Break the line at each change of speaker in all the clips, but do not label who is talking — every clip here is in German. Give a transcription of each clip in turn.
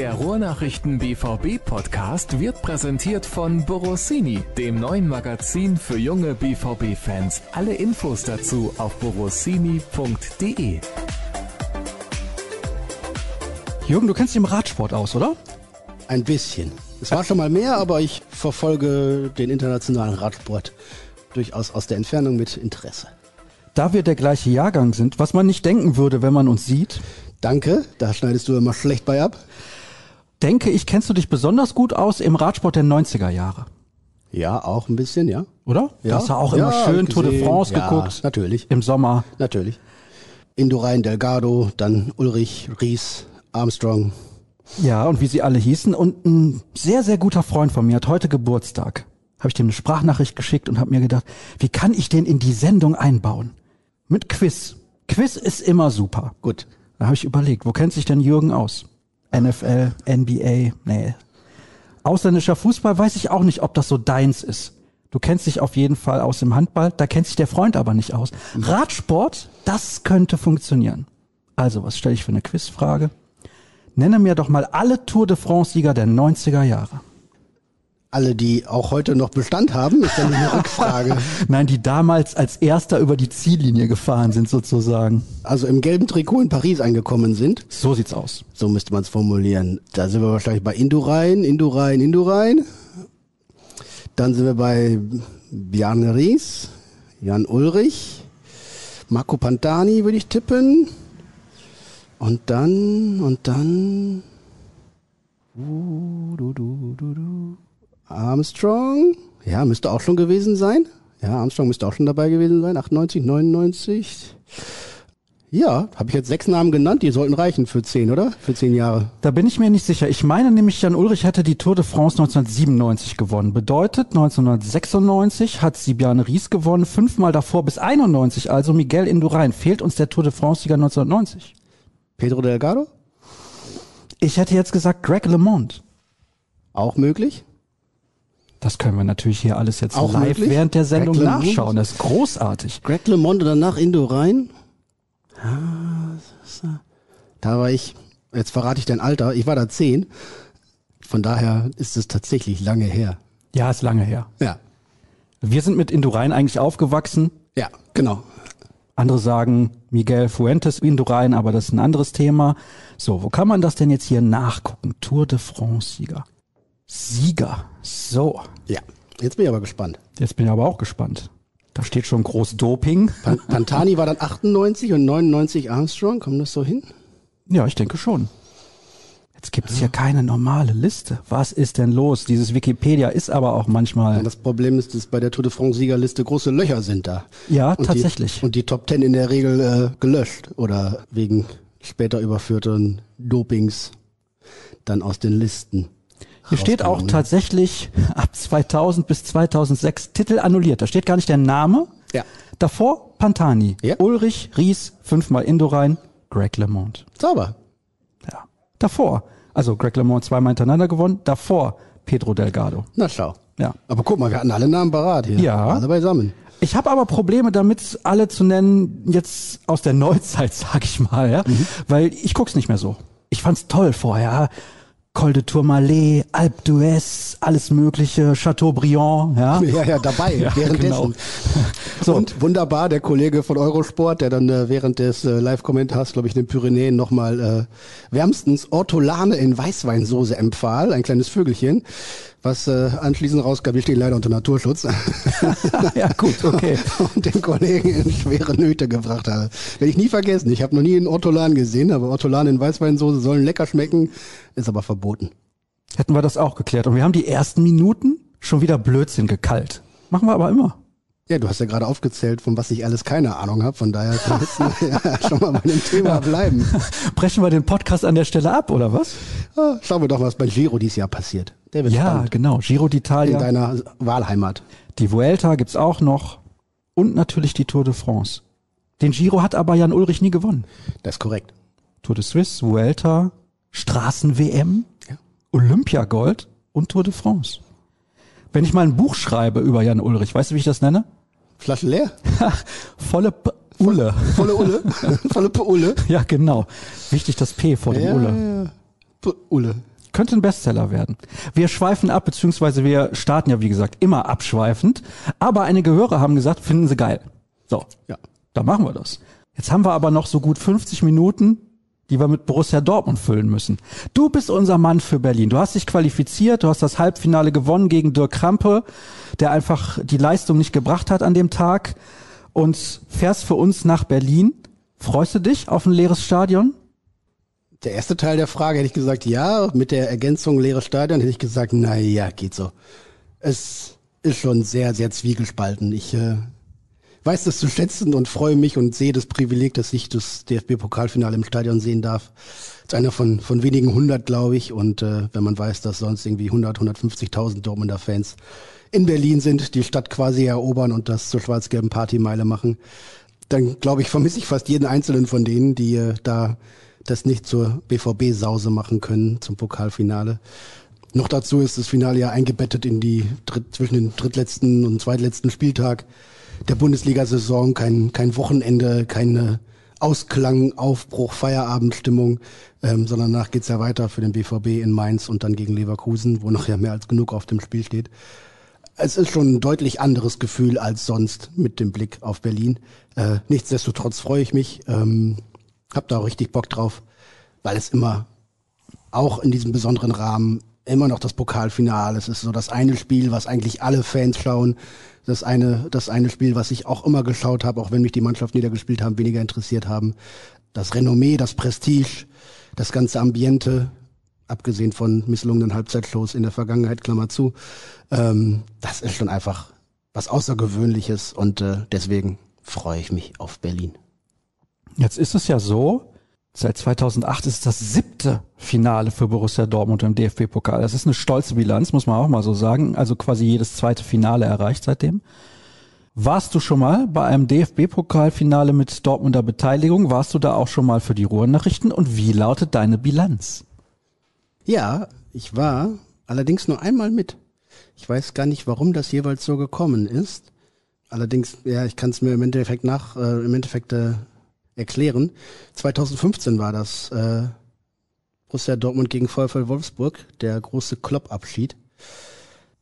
Der Ruhrnachrichten BVB Podcast wird präsentiert von Borossini, dem neuen Magazin für junge BVB Fans. Alle Infos dazu auf borossini.de.
Jürgen, du kennst dich im Radsport aus, oder?
Ein bisschen. Es war schon mal mehr, aber ich verfolge den internationalen Radsport durchaus aus der Entfernung mit Interesse.
Da wir der gleiche Jahrgang sind, was man nicht denken würde, wenn man uns sieht,
Danke, da schneidest du immer schlecht bei ab.
Denke ich, kennst du dich besonders gut aus im Radsport der 90er Jahre,
Ja, auch ein bisschen, ja.
oder?
Ja.
Du hast ja auch
Ja,
immer
hab
schön Tour de. France
Ja,
geguckt.
natürlich.
Im Sommer.
Natürlich. Indurain, Delgado, dann Ulrich, Ries, Armstrong.
Ja, und wie sie alle hießen. Und ein sehr, sehr guter Freund von mir hat heute Geburtstag. Habe ich dem eine Sprachnachricht geschickt und habe mir gedacht, wie kann ich den in die Sendung einbauen? Mit Quiz. Quiz ist immer super.
Gut.
Da habe ich überlegt, wo kennt sich denn Jürgen aus? NFL, NBA, nee. Ausländischer Fußball weiß ich auch nicht, ob das so deins ist. Du kennst dich auf jeden Fall aus im Handball, da kennt sich der Freund aber nicht aus. Radsport, das könnte funktionieren. Also, was stelle ich für eine Quizfrage? Nenne mir doch mal alle Tour de France-Sieger der 90er Jahre.
Alle, die auch heute noch Bestand haben, ist dann eine Rückfrage.
Nein, die damals als erster über die Ziellinie gefahren sind sozusagen.
Also im gelben Trikot in Paris angekommen sind.
So sieht's aus.
So müsste man es formulieren. Da sind wir wahrscheinlich bei Indurain, Indurain, Indurain. Dann sind wir bei Bjarne Ries, Jan Ulrich, Marco Pantani würde ich tippen. Und dann, und dann. Uh, du, du, du, du. Armstrong. Ja, müsste auch schon gewesen sein. Ja, Armstrong müsste auch schon dabei gewesen sein. 98, 99. Ja, habe ich jetzt sechs Namen genannt, die sollten reichen für zehn, oder? Für zehn Jahre.
Da bin ich mir nicht sicher. Ich meine nämlich, Jan Ulrich hätte die Tour de France 1997 gewonnen. Bedeutet, 1996 hat Sibiane Ries gewonnen, fünfmal davor bis 91, also Miguel Indurain. Fehlt uns der Tour de France-Sieger 1990?
Pedro Delgado?
Ich hätte jetzt gesagt Greg LeMond.
Auch möglich.
Das können wir natürlich hier alles jetzt
Auch
live
möglich?
während der Sendung
Greg
nachschauen. Das ist großartig.
Greg LeMond und danach Indurain. Ah, das ist, äh, Da war ich, jetzt verrate ich dein Alter, ich war da zehn. Von daher ist es tatsächlich lange her.
Ja, ist lange her.
Ja,
Wir sind mit Indurain eigentlich aufgewachsen.
ja, genau.
Andere sagen Miguel Fuentes Indurain, aber das ist ein anderes Thema. So, wo kann man das denn jetzt hier nachgucken? Tour de France Sieger. So,
Ja, jetzt bin ich aber gespannt.
jetzt bin ich aber auch gespannt. Da steht schon groß Doping.
Pan Pantani war dann 98 und 99 Armstrong. Kommt das so hin?
Ja, ich denke schon. Jetzt gibt's hier keine normale Liste. Was ist denn los? Dieses Wikipedia ist aber auch manchmal.
Und das Problem ist, dass bei der Tour de France Siegerliste große Löcher sind da.
Ja,
und
tatsächlich.
Die, und die Top Ten in der Regel äh, gelöscht oder wegen später überführten Dopings dann aus den Listen.
Hier steht auch tatsächlich ab 2000 bis 2006 Titel annulliert. Da steht gar nicht der Name.
Ja.
Davor Pantani,
Ja.
Ulrich, Ries, fünfmal Indurain, Greg LeMond.
Sauber.
Ja. Davor, also Greg LeMond zweimal hintereinander gewonnen. Davor Pedro Delgado.
Na schau.
Ja.
Aber guck mal, wir hatten alle Namen parat hier.
Ja.
Alle beisammen.
Ich habe aber Probleme damit, alle zu nennen, jetzt aus der Neuzeit, sag ich mal, ja,
Mhm.
weil ich guck's nicht mehr so. Ich fand's toll vorher. Col de Tourmalet, Alpe d'Huez, alles mögliche, Chateaubriand, ja.
Ja, ja, dabei,
Ja,
währenddessen.
genau. So.
Und wunderbar, der Kollege von Eurosport, der dann äh, während des äh, Live-Kommentars, glaube ich, in den Pyrenäen nochmal äh, wärmstens Ortolane in Weißweinsoße empfahl, ein kleines Vögelchen, was äh, anschließend rauskam, wir stehen leider unter Naturschutz.
ja, gut, okay.
und den Kollegen in schwere Nöte gebracht habe. Werde ich nie vergessen. Ich habe noch nie einen Ortolan gesehen, aber Ortolan in Weißweinsoße sollen lecker schmecken, ist aber verboten.
Hätten wir das auch geklärt. Und wir haben die ersten Minuten schon wieder Blödsinn gekalt. Machen wir aber immer.
Ja, du hast ja gerade aufgezählt, von was ich alles keine Ahnung habe. Von daher wir jetzt ja, schon mal bei dem Thema bleiben.
Brechen wir den Podcast an der Stelle ab, oder was?
Ah, Schauen wir doch, was bei Giro dieses Jahr passiert. Der wird
Ja,
spannend.
genau. Giro
In
d'Italia.
deiner Wahlheimat.
Die Vuelta gibt's auch noch. Und natürlich die Tour de France. Den Giro hat aber Jan Ulrich nie gewonnen.
Das ist korrekt.
Tour de Suisse, Vuelta, Straßen-WM,
Ja.
Olympiagold und Tour de France. Wenn ich mal ein Buch schreibe über Jan Ulrich, weißt du, wie ich das nenne?
Flasche leer?
Volle P Ulle.
Volle Ulle? Volle P Ulle?
Ja, genau. Wichtig das P vor dem
Ja,
Ulle.
ja. P Ulle.
Könnte ein Bestseller werden. Wir schweifen ab, beziehungsweise wir starten ja, wie gesagt, immer abschweifend. Aber einige Hörer haben gesagt, finden sie geil. So.
Ja.
Da machen wir das. Jetzt haben wir aber noch so gut 50 Minuten, die wir mit Borussia Dortmund füllen müssen. Du bist unser Mann für Berlin. Du hast dich qualifiziert, du hast das Halbfinale gewonnen gegen Dirk Krampe, der einfach die Leistung nicht gebracht hat an dem Tag und fährst für uns nach Berlin. Freust du dich auf ein leeres Stadion?
Der erste Teil der Frage hätte ich gesagt, ja. Mit der Ergänzung leeres Stadion hätte ich gesagt, na ja, geht so. Es ist schon sehr, sehr zwiegespalten. Ich äh, weiß das zu schätzen und freue mich und sehe das Privileg, dass ich das DFB-Pokalfinale im Stadion sehen darf. Als einer von, von wenigen hundert, glaube ich. Und äh, wenn man weiß, dass sonst irgendwie 100, 150.000 Dortmunder Fans in Berlin sind, die Stadt quasi erobern und das zur schwarz-gelben Partymeile machen, dann glaube ich, vermisse ich fast jeden einzelnen von denen, die äh, da das nicht zur BVB-Sause machen können zum Pokalfinale. Noch dazu ist das Finale ja eingebettet in die zwischen den drittletzten und zweitletzten Spieltag der Bundesliga-Saison, kein, kein Wochenende, keine Ausklang, Aufbruch, Feierabendstimmung, ähm, sondern danach geht's ja weiter für den BVB in Mainz und dann gegen Leverkusen, wo noch ja mehr als genug auf dem Spiel steht. Es ist schon ein deutlich anderes Gefühl als sonst mit dem Blick auf Berlin. Äh, nichtsdestotrotz freue ich mich, ähm, hab da auch richtig Bock drauf, weil es immer auch in diesem besonderen Rahmen immer noch das Pokalfinale. Es ist so das eine Spiel, was eigentlich alle Fans schauen. Das eine, das eine Spiel, was ich auch immer geschaut habe, auch wenn mich die Mannschaft niedergespielt haben, weniger interessiert haben. Das Renommee, das Prestige, das ganze Ambiente, abgesehen von misslungenen Halbzeitshows in der Vergangenheit, Klammer zu. Ähm, das ist schon einfach was Außergewöhnliches und äh, deswegen freue ich mich auf Berlin.
Jetzt ist es ja so, Seit 2008 ist das siebte Finale für Borussia Dortmund im DFB-Pokal. Das ist eine stolze Bilanz, muss man auch mal so sagen. Also quasi jedes zweite Finale erreicht seitdem. Warst du schon mal bei einem DFB-Pokalfinale mit Dortmunder Beteiligung? Warst du da auch schon mal für die Ruhrnachrichten? Und wie lautet deine Bilanz?
Ja, ich war allerdings nur einmal mit. Ich weiß gar nicht, warum das jeweils so gekommen ist. Allerdings, ja, ich kann es mir im Endeffekt nach, äh, im Endeffekt äh, erklären. 2015 war das äh, Borussia Dortmund gegen VfL Wolfsburg, der große Klopp-Abschied.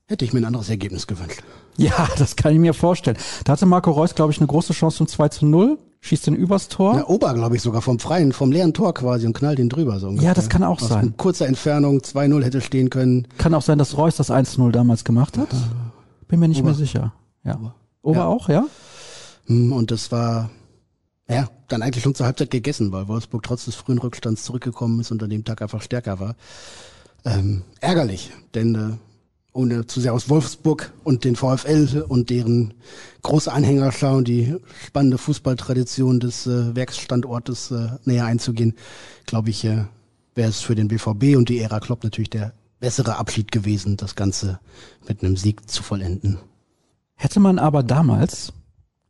Hätte ich mir ein anderes Ergebnis gewünscht.
Ja, das kann ich mir vorstellen. Da hatte Marco Reus, glaube ich, eine große Chance zum 2 zu 0, schießt den übers Tor.
Ja, Ober, glaube ich, sogar vom freien, vom leeren Tor quasi und knallt den drüber. So
ja, das kann auch
Aus
sein.
kurzer Entfernung 2-0 hätte stehen können.
Kann auch sein, dass Reus das 1-0 damals gemacht hat. Bin mir nicht
Ober.
mehr sicher. Ja.
Ober.
Ober
Ja.
auch, ja?
Hm, Und das war, ja, dann eigentlich schon zur Halbzeit gegessen, weil Wolfsburg trotz des frühen Rückstands zurückgekommen ist und an dem Tag einfach stärker war. Ähm, ärgerlich, denn äh, ohne zu sehr aus Wolfsburg und den VfL und deren große Anhängerschau und die spannende Fußballtradition des äh, Werksstandortes äh, näher einzugehen, glaube ich, äh, wäre es für den BVB und die Ära Klopp natürlich der bessere Abschied gewesen, das Ganze mit einem Sieg zu vollenden.
Hätte man aber damals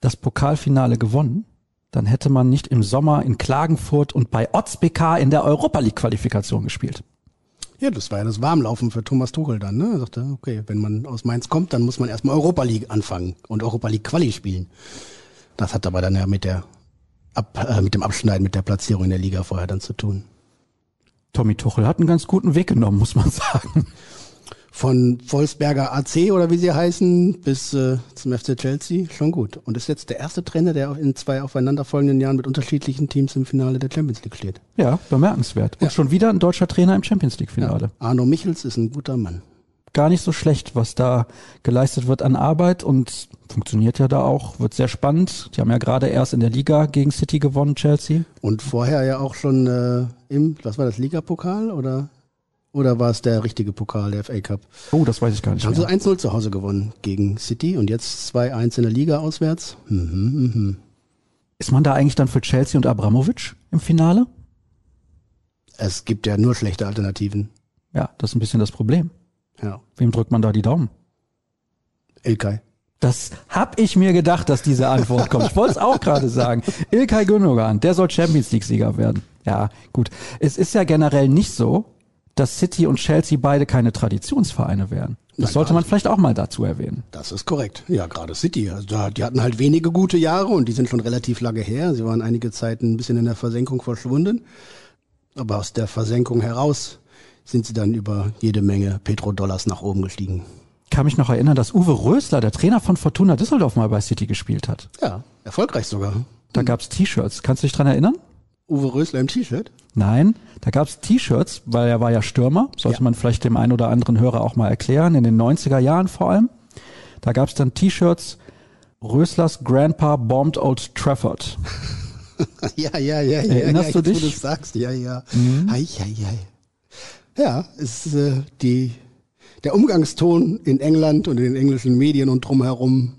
das Pokalfinale gewonnen, dann hätte man nicht im Sommer in Klagenfurt und bei OtzBK in der Europa League Qualifikation gespielt.
Ja, das war ja das Warmlaufen für Thomas Tuchel dann. Ne? Er sagte, okay, wenn man aus Mainz kommt, dann muss man erstmal Europa League anfangen und Europa League Quali spielen. Das hat aber dann ja mit der Ab, äh, mit dem Abschneiden, mit der Platzierung in der Liga vorher dann zu tun.
Tommy Tuchel hat einen ganz guten Weg genommen, muss man sagen.
Von Wolfsberger AC oder wie sie heißen, bis äh, zum FC Chelsea, schon gut. Und ist jetzt der erste Trainer, der in zwei aufeinanderfolgenden Jahren mit unterschiedlichen Teams im Finale der Champions League steht.
Ja, bemerkenswert. Und
Ja.
schon wieder ein deutscher Trainer im Champions League Finale.
Arno Michels ist ein guter Mann.
Gar nicht so schlecht, was da geleistet wird an Arbeit und funktioniert ja da auch, wird sehr spannend. Die haben ja gerade erst in der Liga gegen City gewonnen, Chelsea.
Und vorher ja auch schon äh, im, was war das, Ligapokal oder oder war es der richtige Pokal, der FA Cup?
Oh, das weiß ich gar nicht
Haben sie
mehr.
1-0 zu Hause gewonnen gegen City und jetzt 2-1 in der Liga auswärts. Mhm, mhm.
Ist man da eigentlich dann für Chelsea und Abramovic im Finale?
Es gibt ja nur schlechte Alternativen.
Ja, das ist ein bisschen das Problem.
Ja.
Wem drückt man da die Daumen?
Ilkay.
Das hab ich mir gedacht, dass diese Antwort kommt. Ich wollte es auch gerade sagen. Ilkay Gündogan, der soll Champions League Sieger werden. Ja, gut. Es ist ja generell nicht so, dass City und Chelsea beide keine Traditionsvereine wären. Das
Nein,
sollte man vielleicht auch mal dazu erwähnen.
Das ist korrekt. Ja, gerade City. Also die hatten halt wenige gute Jahre und die sind schon relativ lange her. Sie waren einige Zeit ein bisschen in der Versenkung verschwunden. Aber aus der Versenkung heraus sind sie dann über jede Menge Petrodollars nach oben gestiegen.
Kann mich noch erinnern, dass Uwe Rösler, der Trainer von Fortuna Düsseldorf, mal bei City gespielt hat.
Ja, erfolgreich sogar.
Da gab's T-Shirts. Kannst du dich dran erinnern?
Uwe Rösler im T-Shirt?
Nein, da gab's T-Shirts, weil er war ja Stürmer. Sollte
Ja.
man vielleicht dem einen oder anderen Hörer auch mal erklären, in den 90er Jahren vor allem. Da gab's dann T-Shirts, Röslers Grandpa bombed Old Trafford.
Ja, ja, ja, ja.
Erinnerst
ja,
du dich?
Du sagst, ja, ja. Hei, hei, hei. Ja, es ist äh, die, der Umgangston in England und in den englischen Medien und drumherum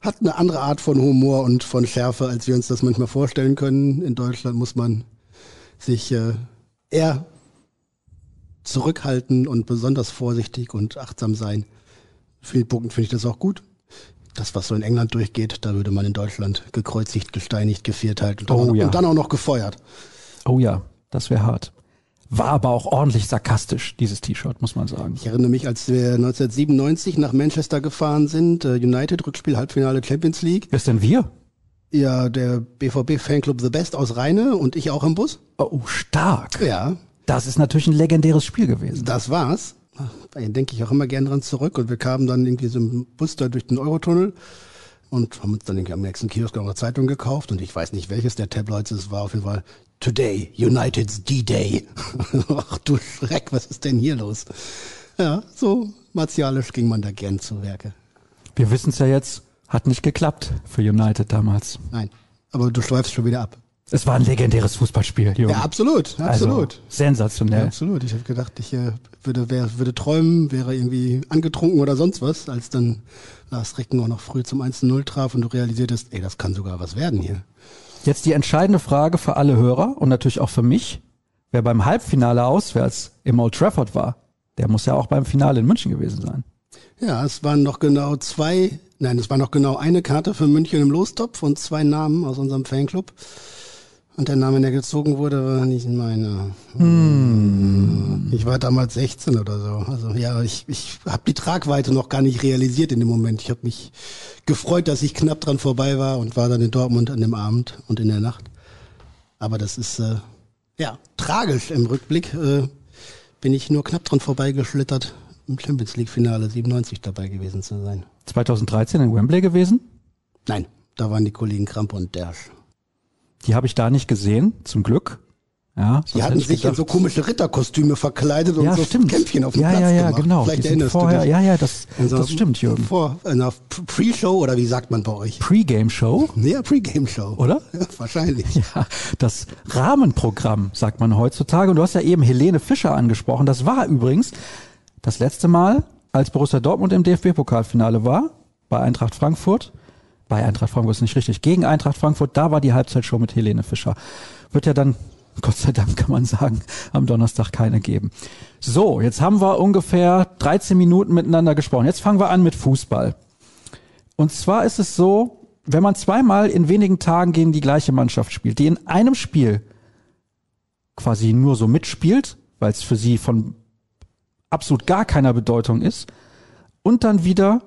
hat eine andere Art von Humor und von Schärfe, als wir uns das manchmal vorstellen können. In Deutschland muss man sich äh, eher zurückhalten und besonders vorsichtig und achtsam sein. In vielen Punkten finde ich das auch gut. Das, was so in England durchgeht, da würde man in Deutschland gekreuzigt, gesteinigt, gevierteilt und,
Oh ja.
und dann auch noch gefeuert.
Oh ja, das wäre hart. War aber auch ordentlich sarkastisch, dieses T-Shirt, muss man sagen.
Ich erinnere mich, als wir 1997 nach Manchester gefahren sind, äh, United Rückspiel Halbfinale Champions League.
Wer ist denn wir?
Ja, der BVB Fanclub The Best aus Rheine und ich auch im Bus.
Oh, stark.
Ja,
Das ist natürlich ein legendäres Spiel gewesen.
das war's. Da denke ich auch immer gern dran zurück und wir kamen dann irgendwie so im Bus da durch den Eurotunnel und haben uns dann irgendwie am nächsten Kiosk auch eine Zeitung gekauft und ich weiß nicht welches der Tabloids es war, auf jeden Fall Today, United's D-Day. Ach du Schreck, was ist denn hier los? Ja, so martialisch ging man da gern zu Werke.
Wir wissen es ja jetzt, hat nicht geklappt für United damals.
Nein, aber du schweifst schon wieder ab.
Es war ein legendäres Fußballspiel, Jürgen.
Ja, absolut, absolut.
Also, sensationell.
Ja, absolut. Ich habe gedacht, ich äh, würde, wär, würde träumen, wäre irgendwie angetrunken oder sonst was, als dann Lars Ricken auch noch früh zum 1-0 traf und du realisiertest, ey, das kann sogar was werden hier.
Jetzt die entscheidende Frage für alle Hörer und natürlich auch für mich. Wer beim Halbfinale auswärts im Old Trafford war, der muss ja auch beim Finale in München gewesen sein.
Ja, es waren noch genau zwei, nein, es war noch genau eine Karte für München im Lostopf und zwei Namen aus unserem Fanclub. Und der Name, der gezogen wurde, war nicht meiner. Ich war damals 16 oder so. Also ja, ich, ich habe die Tragweite noch gar nicht realisiert in dem Moment. Ich habe mich gefreut, dass ich knapp dran vorbei war und war dann in Dortmund an dem Abend und in der Nacht. Aber das ist äh, ja tragisch im Rückblick. Äh, bin ich nur knapp dran vorbeigeschlittert, im Champions League Finale 97 dabei gewesen zu sein.
2013 in Wembley gewesen.
Nein, da waren die Kollegen Kramp und Dersch.
Die habe ich da nicht gesehen, zum Glück. Ja,
Die hatten sich in
gedacht-
so komische Ritterkostüme verkleidet und
ja,
so
stimmt.
Kämpfchen auf dem
ja,
Platz
ja, ja,
gemacht.
genau.
Vielleicht
Die
erinnerst
vorher,
du dich.
Ja, ja, das,
In so-
das stimmt, Jürgen.
Vor einer Pre-Show oder wie sagt man bei euch?
Pre-Game-Show,
Ja, Pre-Game-Show.
oder?
Ja, wahrscheinlich.
Ja, das Rahmenprogramm, sagt man heutzutage. Und du hast ja eben Helene Fischer angesprochen. Das war übrigens das letzte Mal, als Borussia Dortmund im DFB-Pokalfinale war, bei Eintracht Frankfurt. Bei Eintracht Frankfurt ist nicht richtig. Gegen Eintracht Frankfurt, da war die Halbzeitshow mit Helene Fischer. Wird ja dann, Gott sei Dank kann man sagen, am Donnerstag keine geben. So, jetzt haben wir ungefähr 13 Minuten miteinander gesprochen. Jetzt fangen wir an mit Fußball. Und zwar ist es so, wenn man zweimal in wenigen Tagen gegen die gleiche Mannschaft spielt, die in einem Spiel quasi nur so mitspielt, weil es für sie von absolut gar keiner Bedeutung ist, und dann wieder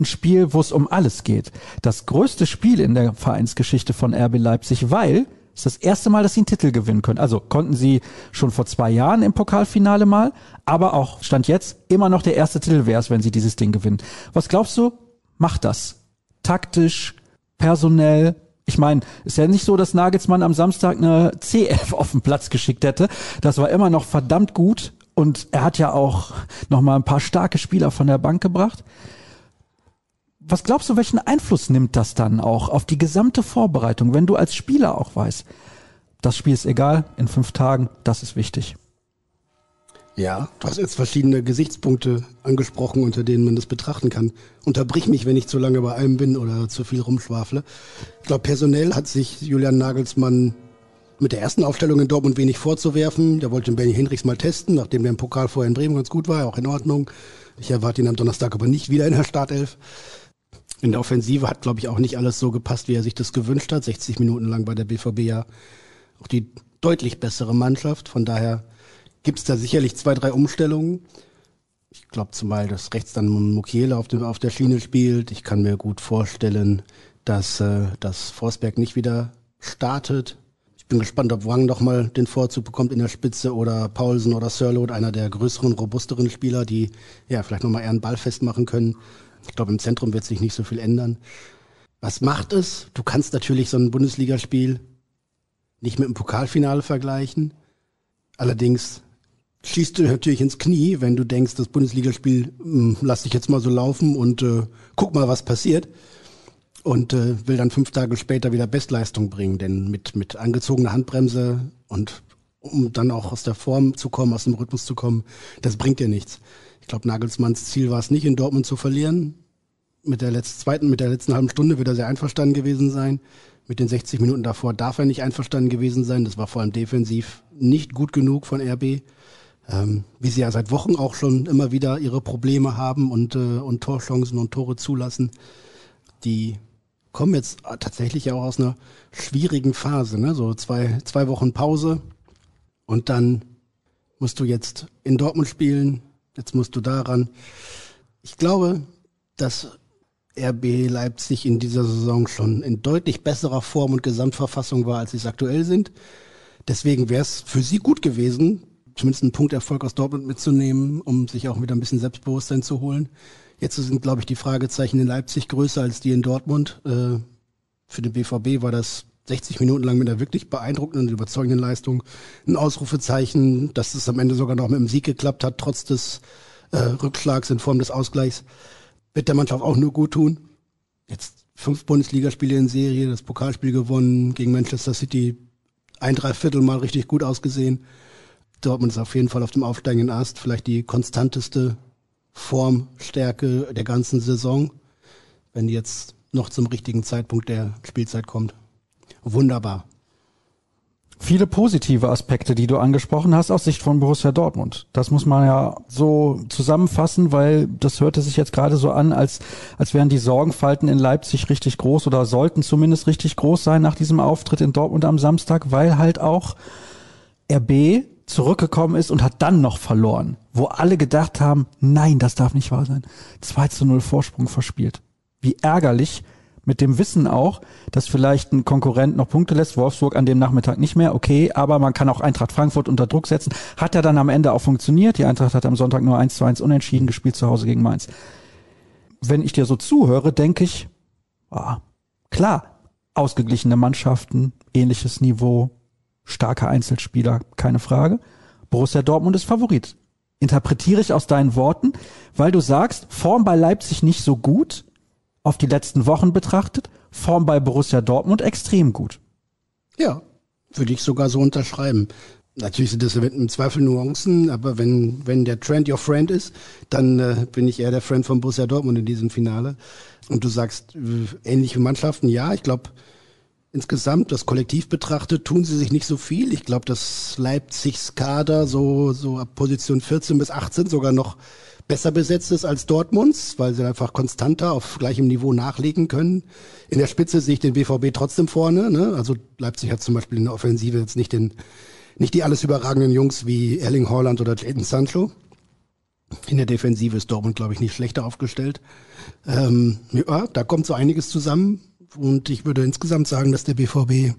ein Spiel, wo es um alles geht. Das größte Spiel in der Vereinsgeschichte von RB Leipzig, weil ist das erste Mal, dass sie einen Titel gewinnen können. Also konnten sie schon vor zwei Jahren im Pokalfinale mal, aber auch Stand jetzt immer noch der erste Titel wäre es, wenn sie dieses Ding gewinnen. Was glaubst du, macht das? Taktisch, personell? Ich meine, ist ja nicht so, dass Nagelsmann am Samstag eine CF auf den Platz geschickt hätte. Das war immer noch verdammt gut und er hat ja auch noch mal ein paar starke Spieler von der Bank gebracht. Was glaubst du, welchen Einfluss nimmt das dann auch auf die gesamte Vorbereitung, wenn du als Spieler auch weißt, das Spiel ist egal, in fünf Tagen, das ist wichtig.
Ja, du hast jetzt verschiedene Gesichtspunkte angesprochen, unter denen man das betrachten kann. Unterbrich mich, wenn ich zu lange bei einem bin oder zu viel rumschwafle. Ich glaube, personell hat sich Julian Nagelsmann mit der ersten Aufstellung in Dortmund wenig vorzuwerfen. Der wollte den Benny Hendricks mal testen, nachdem der im Pokal vorher in Bremen ganz gut war, auch in Ordnung. Ich erwarte ihn am Donnerstag aber nicht wieder in der Startelf. In der Offensive hat, glaube ich, auch nicht alles so gepasst, wie er sich das gewünscht hat. 60 Minuten lang bei der BVB ja auch die deutlich bessere Mannschaft. Von daher gibt's da sicherlich zwei, drei Umstellungen. Ich glaube zumal, dass rechts dann Mukiele auf, auf der Schiene spielt. Ich kann mir gut vorstellen, dass, äh, dass Forsberg nicht wieder startet. Ich bin gespannt, ob Wang noch mal den Vorzug bekommt in der Spitze oder Paulsen oder Sirlot, einer der größeren, robusteren Spieler, die ja vielleicht noch mal eher einen Ball festmachen können. Ich glaube, im Zentrum wird sich nicht so viel ändern. Was macht es? Du kannst natürlich so ein Bundesligaspiel nicht mit dem Pokalfinale vergleichen. Allerdings schießt du natürlich ins Knie, wenn du denkst, das Bundesligaspiel mh, hm, lass dich jetzt mal so laufen und äh, guck mal, was passiert. Und äh, will dann fünf Tage später wieder Bestleistung bringen, denn mit, mit angezogener Handbremse und um dann auch aus der Form zu kommen, aus dem Rhythmus zu kommen, das bringt dir nichts. Ich glaube, Nagelsmanns Ziel war es nicht, in Dortmund zu verlieren. Mit der letzten, zweiten, mit der letzten halben Stunde wird er sehr einverstanden gewesen sein. Mit den 60 Minuten davor darf er nicht einverstanden gewesen sein. Das war vor allem defensiv nicht gut genug von RB ähm, wie sie ja seit Wochen auch schon immer wieder ihre Probleme haben und, äh, und Torchancen und Tore zulassen. Die kommen jetzt tatsächlich auch aus einer schwierigen Phase, ne? so zwei, zwei Wochen Pause und dann musst du jetzt in Dortmund spielen, jetzt musst du daran. Ich glaube, dass RB Leipzig in dieser Saison schon in deutlich besserer Form und Gesamtverfassung war, als sie es aktuell sind. Deswegen wäre es für sie gut gewesen, zumindest einen Punkterfolg aus Dortmund mitzunehmen, um sich auch wieder ein bisschen Selbstbewusstsein zu holen. Jetzt sind, glaube ich, die Fragezeichen in Leipzig größer als die in Dortmund. Äh, für den BVB war das 60 Minuten lang mit einer wirklich beeindruckenden und überzeugenden Leistung ein Ausrufezeichen, dass es am Ende sogar noch mit dem Sieg geklappt hat, trotz des äh, Rückschlags in Form des Ausgleichs. Wird der Mannschaft auch nur gut tun. Jetzt fünf Bundesligaspiele in Serie, das Pokalspiel gewonnen gegen Manchester City, ein Dreiviertel mal richtig gut ausgesehen. Dortmund ist auf jeden Fall auf dem aufsteigenden Ast, vielleicht die konstanteste Formstärke der ganzen Saison, wenn die jetzt noch zum richtigen Zeitpunkt der Spielzeit kommt. Wunderbar.
Viele positive Aspekte, die du angesprochen hast aus Sicht von Borussia Dortmund. Das muss man ja so zusammenfassen, weil das hörte sich jetzt gerade so an, als, als wären die Sorgenfalten in Leipzig richtig groß oder sollten zumindest richtig groß sein nach diesem Auftritt in Dortmund am Samstag, weil halt auch RB zurückgekommen ist und hat dann noch verloren, wo alle gedacht haben, nein, das darf nicht wahr sein. 2 zu 0 Vorsprung verspielt. Wie ärgerlich, mit dem Wissen auch, dass vielleicht ein Konkurrent noch Punkte lässt, Wolfsburg an dem Nachmittag nicht mehr, okay, aber man kann auch Eintracht Frankfurt unter Druck setzen. Hat ja dann am Ende auch funktioniert. Die Eintracht hat am Sonntag nur 1 zu 1 unentschieden gespielt zu Hause gegen Mainz. Wenn ich dir so zuhöre, denke ich, ah, klar, ausgeglichene Mannschaften, ähnliches Niveau, starker Einzelspieler, keine Frage. Borussia Dortmund ist Favorit. Interpretiere ich aus deinen Worten, weil du sagst, Form bei Leipzig nicht so gut, auf die letzten Wochen betrachtet, Form bei Borussia Dortmund extrem gut.
Ja, würde ich sogar so unterschreiben. Natürlich sind das im Zweifel Nuancen, aber wenn, wenn der Trend your friend ist, dann äh, bin ich eher der Friend von Borussia Dortmund in diesem Finale. Und du sagst, äh, ähnliche Mannschaften, ja, ich glaube, insgesamt, das Kollektiv betrachtet, tun sie sich nicht so viel. Ich glaube, dass Leipzigs Kader so, so ab Position 14 bis 18 sogar noch besser besetzt ist als Dortmunds, weil sie einfach konstanter auf gleichem Niveau nachlegen können. In der Spitze sehe ich den BVB trotzdem vorne. Ne? Also Leipzig hat zum Beispiel in der Offensive jetzt nicht den, nicht die alles überragenden Jungs wie Erling Haaland oder Jadon Sancho. In der Defensive ist Dortmund, glaube ich, nicht schlechter aufgestellt. Ähm, ja, da kommt so einiges zusammen. Und ich würde insgesamt sagen, dass der BVB,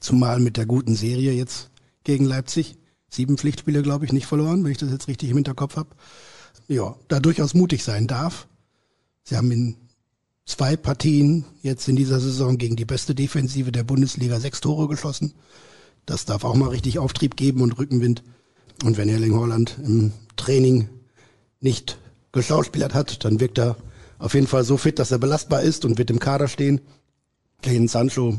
zumal mit der guten Serie jetzt gegen Leipzig, sieben Pflichtspiele, glaube ich, nicht verloren, wenn ich das jetzt richtig im Hinterkopf habe, ja, da durchaus mutig sein darf. Sie haben in zwei Partien jetzt in dieser Saison gegen die beste Defensive der Bundesliga sechs Tore geschossen. Das darf auch mal richtig Auftrieb geben und Rückenwind. Und wenn Erling Holland im Training nicht geschauspielert hat, dann wirkt er auf jeden Fall so fit, dass er belastbar ist und wird im Kader stehen. Kane Sancho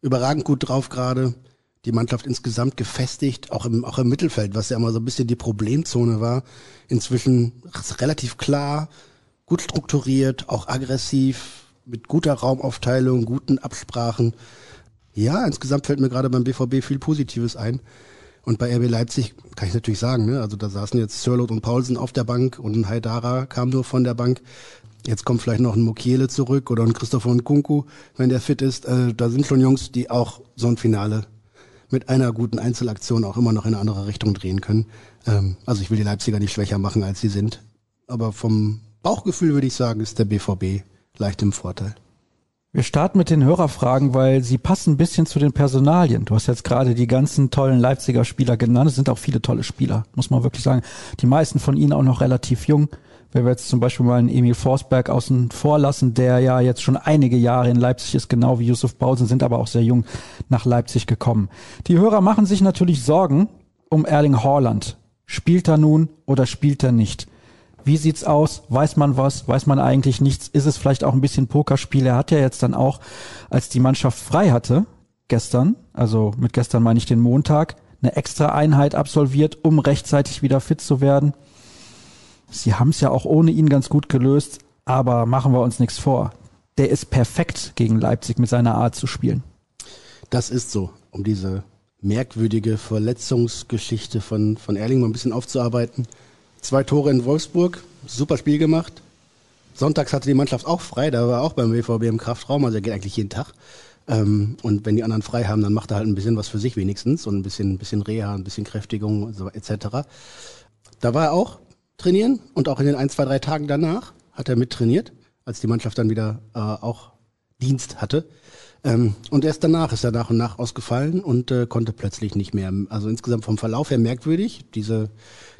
überragend gut drauf gerade. Die Mannschaft insgesamt gefestigt, auch im, auch im Mittelfeld, was ja immer so ein bisschen die Problemzone war. Inzwischen relativ klar, gut strukturiert, auch aggressiv, mit guter Raumaufteilung, guten Absprachen. Ja, insgesamt fällt mir gerade beim BVB viel Positives ein. Und bei RB Leipzig kann ich natürlich sagen, ne? also da saßen jetzt Sörlot und Paulsen auf der Bank und ein Haidara kam nur von der Bank. Jetzt kommt vielleicht noch ein Mokiele zurück oder ein Christopher Nkunku, wenn der fit ist. Äh, da sind schon Jungs, die auch so ein Finale mit einer guten Einzelaktion auch immer noch in eine andere Richtung drehen können. Ähm, also ich will die Leipziger nicht schwächer machen, als sie sind. Aber vom Bauchgefühl würde ich sagen, ist der BVB leicht im Vorteil.
Wir starten mit den Hörerfragen, weil sie passen ein bisschen zu den Personalien. Du hast jetzt gerade die ganzen tollen Leipziger Spieler genannt. Es sind auch viele tolle Spieler, muss man wirklich sagen. Die meisten von ihnen auch noch relativ jung. Wenn wir jetzt zum Beispiel mal einen Emil Forsberg außen vor lassen, der ja jetzt schon einige Jahre in Leipzig ist, genau wie Yusuf Pausen, sind aber auch sehr jung nach Leipzig gekommen. Die Hörer machen sich natürlich Sorgen um Erling Haaland. Spielt er nun oder spielt er nicht? Wie sieht's aus? Weiß man was? Weiß man eigentlich nichts? Ist es vielleicht auch ein bisschen Pokerspiel? Er hat ja jetzt dann auch, als die Mannschaft frei hatte, gestern, also mit gestern meine ich den Montag, eine extra Einheit absolviert, um rechtzeitig wieder fit zu werden. Sie haben es ja auch ohne ihn ganz gut gelöst, aber machen wir uns nichts vor. Der ist perfekt gegen Leipzig mit seiner Art zu spielen.
Das ist so, um diese merkwürdige Verletzungsgeschichte von, von Erling mal ein bisschen aufzuarbeiten. Zwei Tore in Wolfsburg, super Spiel gemacht. Sonntags hatte die Mannschaft auch frei, da war auch beim WVB im Kraftraum, also er geht eigentlich jeden Tag. Ähm, und wenn die anderen frei haben, dann macht er halt ein bisschen was für sich wenigstens und ein bisschen, ein bisschen Reha, ein bisschen Kräftigung so, etc. Da war er auch trainieren und auch in den ein, zwei, drei Tagen danach hat er mit trainiert, als die Mannschaft dann wieder äh, auch Dienst hatte. Ähm, und erst danach ist er nach und nach ausgefallen und äh, konnte plötzlich nicht mehr. Also insgesamt vom Verlauf her merkwürdig, diese,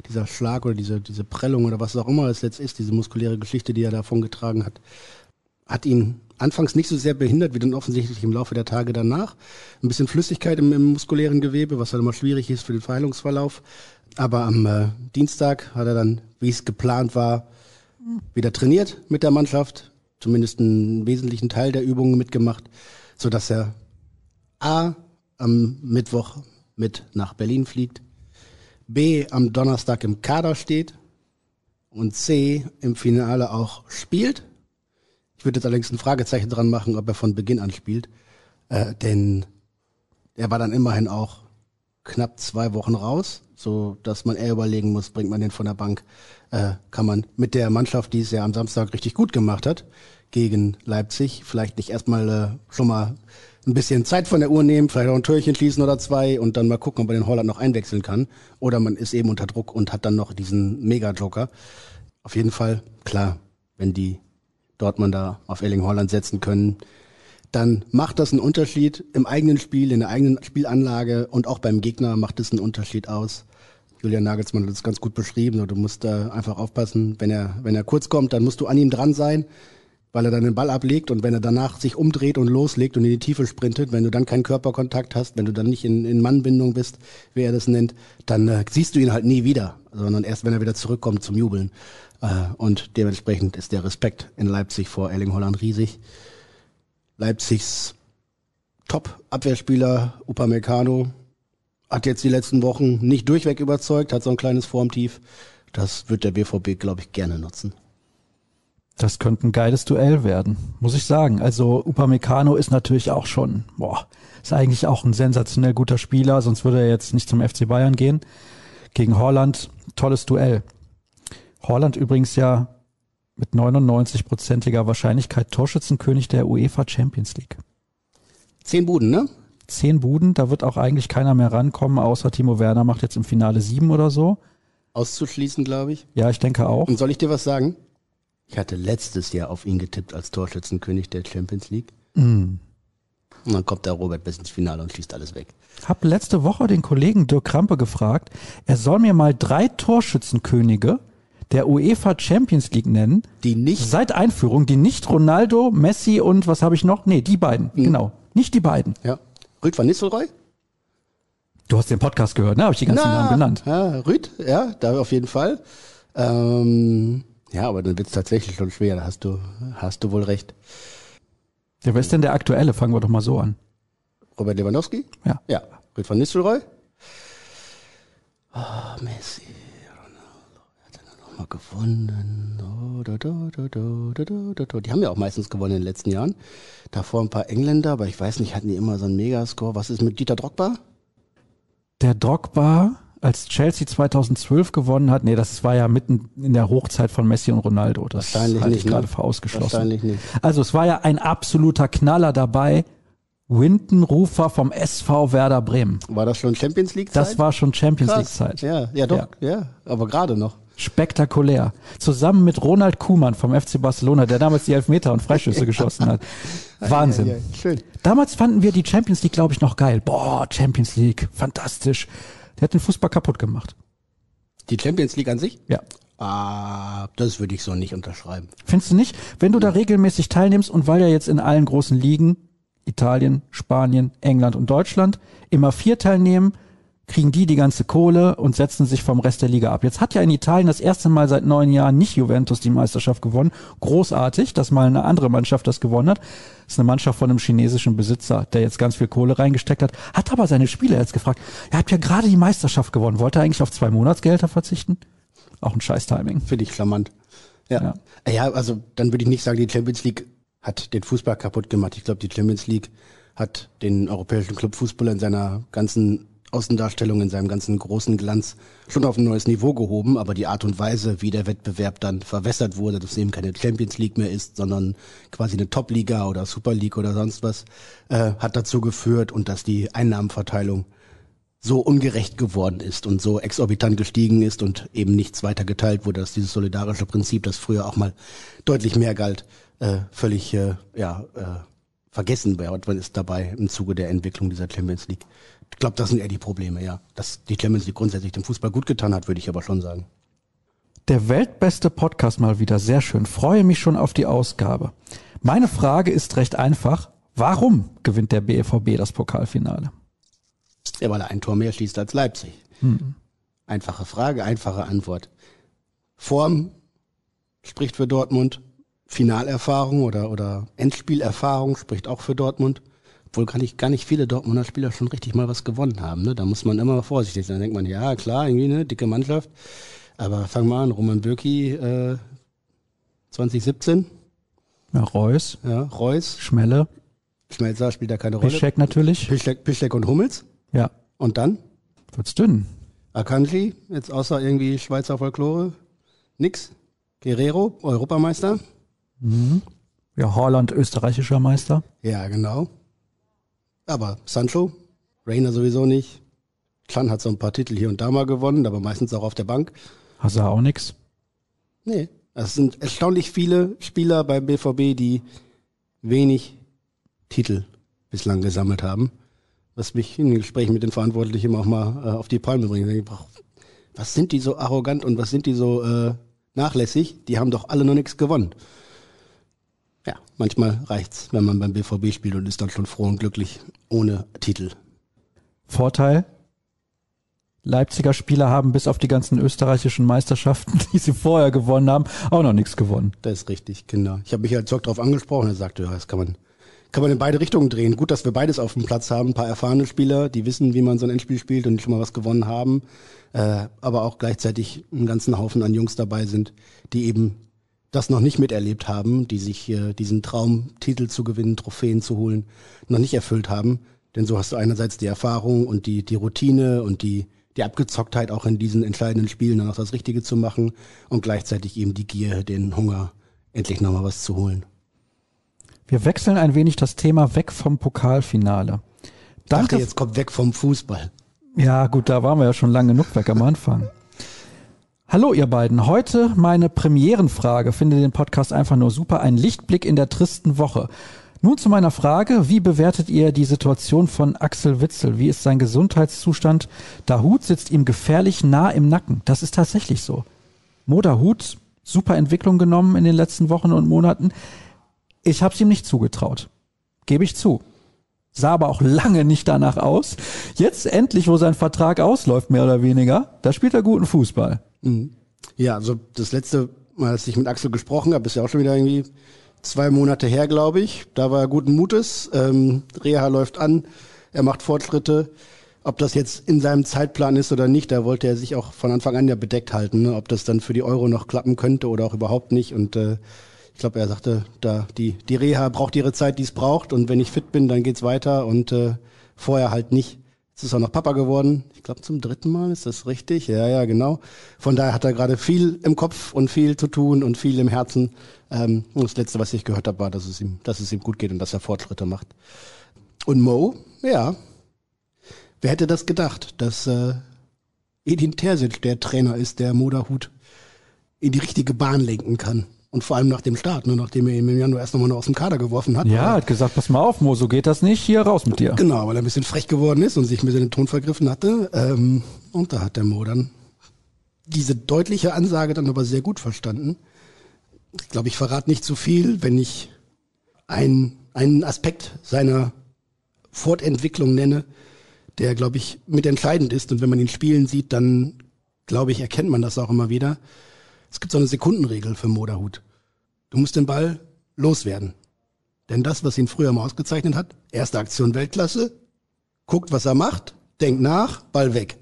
dieser Schlag oder diese, diese Prellung oder was auch immer es jetzt ist, diese muskuläre Geschichte, die er davon getragen hat, hat ihn anfangs nicht so sehr behindert, wie dann offensichtlich im Laufe der Tage danach. Ein bisschen Flüssigkeit im, im muskulären Gewebe, was halt immer schwierig ist für den Verheilungsverlauf. Aber am äh, Dienstag hat er dann, wie es geplant war, wieder trainiert mit der Mannschaft, zumindest einen wesentlichen Teil der Übungen mitgemacht so dass er A am Mittwoch mit nach Berlin fliegt, B am Donnerstag im Kader steht und C im Finale auch spielt. Ich würde jetzt allerdings ein Fragezeichen dran machen, ob er von Beginn an spielt, äh, denn er war dann immerhin auch knapp zwei Wochen raus, so dass man eher überlegen muss, bringt man den von der Bank, äh, kann man mit der Mannschaft, die es ja am Samstag richtig gut gemacht hat, gegen Leipzig. Vielleicht nicht erstmal äh, schon mal ein bisschen Zeit von der Uhr nehmen, vielleicht auch ein Türchen schließen oder zwei und dann mal gucken, ob man den Holland noch einwechseln kann. Oder man ist eben unter Druck und hat dann noch diesen Mega-Joker. Auf jeden Fall, klar, wenn die Dortmunder auf Erling Holland setzen können, dann macht das einen Unterschied im eigenen Spiel, in der eigenen Spielanlage und auch beim Gegner macht es einen Unterschied aus. Julian Nagelsmann hat das ganz gut beschrieben. Du musst da einfach aufpassen, wenn er, wenn er kurz kommt, dann musst du an ihm dran sein weil er dann den Ball ablegt und wenn er danach sich umdreht und loslegt und in die Tiefe sprintet, wenn du dann keinen Körperkontakt hast, wenn du dann nicht in, in Mannbindung bist, wie er das nennt, dann äh, siehst du ihn halt nie wieder, sondern erst wenn er wieder zurückkommt zum Jubeln. Äh, und dementsprechend ist der Respekt in Leipzig vor Erling Holland riesig. Leipzigs Top-Abwehrspieler Upamecano hat jetzt die letzten Wochen nicht durchweg überzeugt, hat so ein kleines Formtief. Das wird der BVB, glaube ich, gerne nutzen.
Das könnte ein geiles Duell werden, muss ich sagen. Also Upamecano ist natürlich auch schon, boah, ist eigentlich auch ein sensationell guter Spieler, sonst würde er jetzt nicht zum FC Bayern gehen. Gegen Holland, tolles Duell. Holland übrigens ja mit 99-prozentiger Wahrscheinlichkeit Torschützenkönig der UEFA Champions League.
Zehn Buden, ne?
Zehn Buden, da wird auch eigentlich keiner mehr rankommen, außer Timo Werner macht jetzt im Finale sieben oder so.
Auszuschließen, glaube ich.
Ja, ich denke auch.
Und soll ich dir was sagen? Ich hatte letztes Jahr auf ihn getippt als Torschützenkönig der Champions League. Mm. Und dann kommt der Robert bis ins Finale und schießt alles weg.
Hab letzte Woche den Kollegen Dirk Krampe gefragt, er soll mir mal drei Torschützenkönige der UEFA Champions League nennen.
Die nicht.
Seit Einführung, die nicht Ronaldo, Messi und was habe ich noch? Nee, die beiden. Mhm. Genau. Nicht die beiden.
Ja. Rüd van Nistelrooy?
Du hast den Podcast gehört, ne? Habe ich die ganzen Na, Namen genannt.
Ja, Rüd, ja, da auf jeden Fall. Ähm, ja, aber dann wird es tatsächlich schon schwer, da hast du, hast du wohl recht.
Ja, wer ist denn der aktuelle? Fangen wir doch mal so an.
Robert Lewandowski?
Ja.
Ja. Ritt van Nistelrooy? Oh, Messi, Ronaldo, wer hat denn noch mal gewonnen? Die haben ja auch meistens gewonnen in den letzten Jahren. Davor ein paar Engländer, aber ich weiß nicht, hatten die immer so einen Megascore. Was ist mit Dieter Drogba?
Der Drogba als Chelsea 2012 gewonnen hat, nee, das war ja mitten in der Hochzeit von Messi und Ronaldo. Das
Wahrscheinlich halte
ich
nicht,
gerade
ne?
für ausgeschlossen.
Wahrscheinlich nicht.
Also es war ja ein absoluter Knaller dabei. Winton Rufer vom SV Werder Bremen.
War das schon Champions League Zeit?
Das war schon Champions League
Krass.
Zeit.
Ja, ja doch, ja, aber gerade noch.
Spektakulär. Zusammen mit Ronald Kuhmann vom FC Barcelona, der damals die Elfmeter und Freischüsse geschossen hat. Wahnsinn.
Ja, ja, schön.
Damals fanden wir die Champions League, glaube ich, noch geil. Boah, Champions League, fantastisch. Der hat den Fußball kaputt gemacht.
Die Champions League an sich?
Ja.
Ah, das würde ich so nicht unterschreiben.
Findest du nicht? Wenn du da regelmäßig teilnimmst und weil ja jetzt in allen großen Ligen, Italien, Spanien, England und Deutschland, immer vier teilnehmen, kriegen die die ganze Kohle und setzen sich vom Rest der Liga ab. Jetzt hat ja in Italien das erste Mal seit neun Jahren nicht Juventus die Meisterschaft gewonnen. Großartig, dass mal eine andere Mannschaft das gewonnen hat. Das ist eine Mannschaft von einem chinesischen Besitzer, der jetzt ganz viel Kohle reingesteckt hat, hat aber seine Spieler jetzt gefragt, ihr habt ja gerade die Meisterschaft gewonnen, wollt ihr eigentlich auf zwei Monatsgelder verzichten? Auch ein scheiß Timing.
Finde ich charmant. Ja. ja. Ja, also dann würde ich nicht sagen, die Champions League hat den Fußball kaputt gemacht. Ich glaube, die Champions League hat den europäischen Clubfußball in seiner ganzen Außendarstellung, in seinem ganzen großen Glanz schon auf ein neues Niveau gehoben, aber die Art und Weise, wie der Wettbewerb dann verwässert wurde, dass es eben keine Champions League mehr ist, sondern quasi eine Top-Liga oder Super League oder sonst was, äh, hat dazu geführt und dass die Einnahmenverteilung so ungerecht geworden ist und so exorbitant gestiegen ist und eben nichts weiter geteilt wurde, dass dieses solidarische Prinzip, das früher auch mal deutlich mehr galt, äh, völlig äh, ja, äh, vergessen. Man ist dabei im Zuge der Entwicklung dieser Champions League. Ich glaube, das sind eher die Probleme, ja. Dass die Champions League grundsätzlich dem Fußball gut getan hat, würde ich aber schon sagen.
Der weltbeste Podcast mal wieder, sehr schön. Freue mich schon auf die Ausgabe. Meine Frage ist recht einfach. Warum gewinnt der BVB das Pokalfinale?
Ja, weil er ein Tor mehr schießt als Leipzig. Mhm. Einfache Frage, einfache Antwort. Form spricht für Dortmund. Finalerfahrung oder, oder Endspielerfahrung spricht auch für Dortmund. Obwohl gar nicht, gar nicht viele Dortmunder Spieler schon richtig mal was gewonnen haben. Ne? Da muss man immer vorsichtig sein. Da denkt man, ja klar, irgendwie eine dicke Mannschaft. Aber fang mal an, Roman Bürki äh, 2017.
Ja, Reus.
Ja, Reus.
Schmelle.
Schmelzer spielt da keine Rolle.
Piszczek natürlich.
Piszczek, Piszczek und Hummels.
Ja.
Und dann?
Wird's dünn.
Akanji, jetzt außer irgendwie Schweizer Folklore. Nix. Guerrero, Europameister.
Mhm. Ja, Holland, österreichischer Meister.
Ja, genau. Aber Sancho, Rainer sowieso nicht. Chan hat so ein paar Titel hier und da mal gewonnen, aber meistens auch auf der Bank.
Hazard auch nix.
Nee, es sind erstaunlich viele Spieler beim BVB, die wenig Titel bislang gesammelt haben was mich in den Gesprächen mit den Verantwortlichen auch mal äh, auf die Palme bringt. Was sind die so arrogant und was sind die so äh, nachlässig? Die haben doch alle noch nichts gewonnen. Ja, manchmal reicht's, wenn man beim BVB spielt und ist dann schon froh und glücklich ohne Titel.
Vorteil? Leipziger Spieler haben bis auf die ganzen österreichischen Meisterschaften, die sie vorher gewonnen haben, auch noch nichts gewonnen.
Das ist richtig, genau. Ich habe mich halt Zock darauf angesprochen, er sagte, ja, das kann man kann man in beide Richtungen drehen. Gut, dass wir beides auf dem Platz haben. Ein paar erfahrene Spieler, die wissen, wie man so ein Endspiel spielt und schon mal was gewonnen haben. Äh, aber auch gleichzeitig einen ganzen Haufen an Jungs dabei sind, die eben das noch nicht miterlebt haben, die sich äh, diesen Traum, Titel zu gewinnen, Trophäen zu holen, noch nicht erfüllt haben. Denn so hast du einerseits die Erfahrung und die, die Routine und die, die Abgezocktheit auch in diesen entscheidenden Spielen dann auch das Richtige zu machen und gleichzeitig eben die Gier, den Hunger, endlich nochmal was zu holen.
Wir wechseln ein wenig das Thema weg vom Pokalfinale.
Danke. Dachte, jetzt kommt weg vom Fußball.
Ja, gut, da waren wir ja schon lange genug weg am Anfang. Hallo ihr beiden, heute meine Premierenfrage. Finde den Podcast einfach nur super. Ein Lichtblick in der tristen Woche. Nun zu meiner Frage, wie bewertet ihr die Situation von Axel Witzel? Wie ist sein Gesundheitszustand? Dahut sitzt ihm gefährlich nah im Nacken. Das ist tatsächlich so. Mo Dahut, super Entwicklung genommen in den letzten Wochen und Monaten. Ich habe es ihm nicht zugetraut. Gebe ich zu. Sah aber auch lange nicht danach aus. Jetzt endlich, wo sein Vertrag ausläuft, mehr oder weniger, da spielt er guten Fußball.
Mhm. Ja, also das letzte Mal, als ich mit Axel gesprochen habe, ist ja auch schon wieder irgendwie zwei Monate her, glaube ich. Da war er guten Mutes. Ähm, Reha läuft an, er macht Fortschritte. Ob das jetzt in seinem Zeitplan ist oder nicht, da wollte er sich auch von Anfang an ja bedeckt halten. Ne? Ob das dann für die Euro noch klappen könnte oder auch überhaupt nicht. Und äh, ich glaube, er sagte, da die, die Reha braucht ihre Zeit, die es braucht und wenn ich fit bin, dann geht's weiter und äh, vorher halt nicht. Jetzt ist er noch Papa geworden. Ich glaube zum dritten Mal, ist das richtig? Ja, ja, genau. Von daher hat er gerade viel im Kopf und viel zu tun und viel im Herzen. Ähm, das Letzte, was ich gehört habe, war, dass es ihm, dass es ihm gut geht und dass er Fortschritte macht. Und Mo, ja, wer hätte das gedacht, dass äh, Edin Terzic der Trainer ist, der Moderhut in die richtige Bahn lenken kann. Und vor allem nach dem Start, nur nachdem er ihn im Januar erst nochmal aus dem Kader geworfen hat.
Ja, hat gesagt, pass mal auf, Mo, so geht das nicht, hier raus mit dir.
Genau, weil er ein bisschen frech geworden ist und sich ein bisschen den Ton vergriffen hatte. Ähm, und da hat der Mo dann diese deutliche Ansage dann aber sehr gut verstanden. Ich glaube, ich verrate nicht zu viel, wenn ich einen, einen Aspekt seiner Fortentwicklung nenne, der, glaube ich, mitentscheidend ist. Und wenn man ihn spielen sieht, dann, glaube ich, erkennt man das auch immer wieder. Es gibt so eine Sekundenregel für Moderhut. Du musst den Ball loswerden. Denn das, was ihn früher mal ausgezeichnet hat, erste Aktion Weltklasse, guckt, was er macht, denkt nach, Ball weg.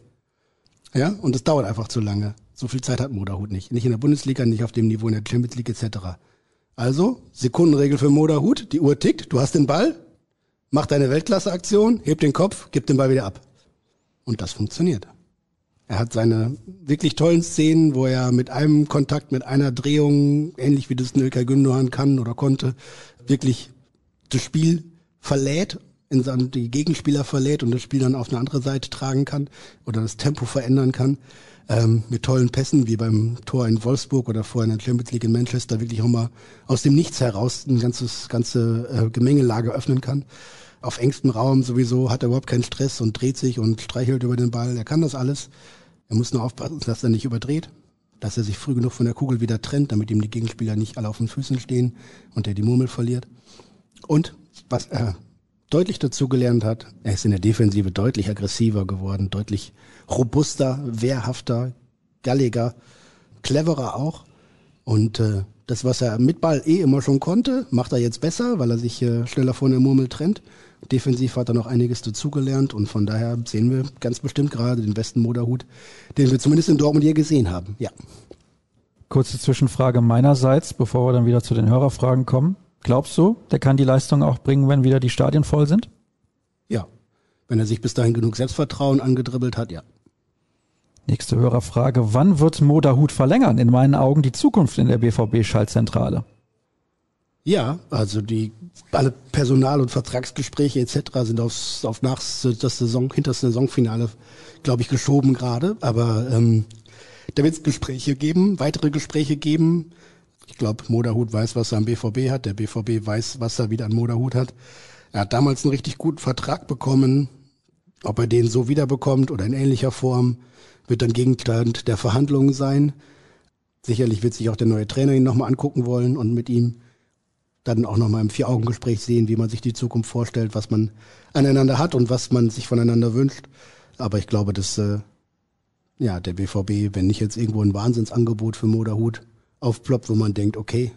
Ja, und es dauert einfach zu lange. So viel Zeit hat Moderhut nicht. Nicht in der Bundesliga, nicht auf dem Niveau in der Champions League etc. Also, Sekundenregel für Moderhut, die Uhr tickt, du hast den Ball, mach deine Weltklasse-Aktion, heb den Kopf, gib den Ball wieder ab. Und das funktioniert. Er hat seine wirklich tollen Szenen, wo er mit einem Kontakt, mit einer Drehung, ähnlich wie das Nilka Gündogan kann oder konnte, wirklich das Spiel verlädt, in seinen, die Gegenspieler verlädt und das Spiel dann auf eine andere Seite tragen kann oder das Tempo verändern kann. Ähm, mit tollen Pässen, wie beim Tor in Wolfsburg oder vorher in der Champions League in Manchester, wirklich auch mal aus dem Nichts heraus ein ganzes, ganze äh, Gemengelage öffnen kann. Auf engstem Raum sowieso hat er überhaupt keinen Stress und dreht sich und streichelt über den Ball. Er kann das alles. Er muss nur aufpassen, dass er nicht überdreht, dass er sich früh genug von der Kugel wieder trennt, damit ihm die Gegenspieler nicht alle auf den Füßen stehen und er die Murmel verliert. Und was er deutlich dazu gelernt hat, er ist in der Defensive deutlich aggressiver geworden, deutlich robuster, wehrhafter, galliger, cleverer auch. Und äh, das, was er mit Ball eh immer schon konnte, macht er jetzt besser, weil er sich äh, schneller von der Murmel trennt. Defensiv hat er noch einiges dazugelernt und von daher sehen wir ganz bestimmt gerade den besten Moderhut, den wir zumindest in Dortmund hier gesehen haben. Ja.
Kurze Zwischenfrage meinerseits, bevor wir dann wieder zu den Hörerfragen kommen. Glaubst du, der kann die Leistung auch bringen, wenn wieder die Stadien voll sind?
Ja. Wenn er sich bis dahin genug Selbstvertrauen angedribbelt hat, ja.
Nächste Hörerfrage. Wann wird Moderhut verlängern? In meinen Augen die Zukunft in der BVB-Schaltzentrale.
Ja, also die alle Personal- und Vertragsgespräche etc. sind aufs, auf nach das Saison, hinter das Saisonfinale, glaube ich, geschoben gerade. Aber ähm, da wird es Gespräche geben, weitere Gespräche geben. Ich glaube, Moderhut weiß, was er am BVB hat. Der BVB weiß, was er wieder an Moderhut hat. Er hat damals einen richtig guten Vertrag bekommen. Ob er den so wiederbekommt oder in ähnlicher Form, wird dann Gegenstand der Verhandlungen sein. Sicherlich wird sich auch der neue Trainer ihn nochmal angucken wollen und mit ihm dann auch nochmal im Vier-Augen-Gespräch sehen, wie man sich die Zukunft vorstellt, was man aneinander hat und was man sich voneinander wünscht. Aber ich glaube, dass äh, ja der BVB, wenn nicht jetzt irgendwo ein Wahnsinnsangebot für Moderhut aufploppt, wo man denkt, okay,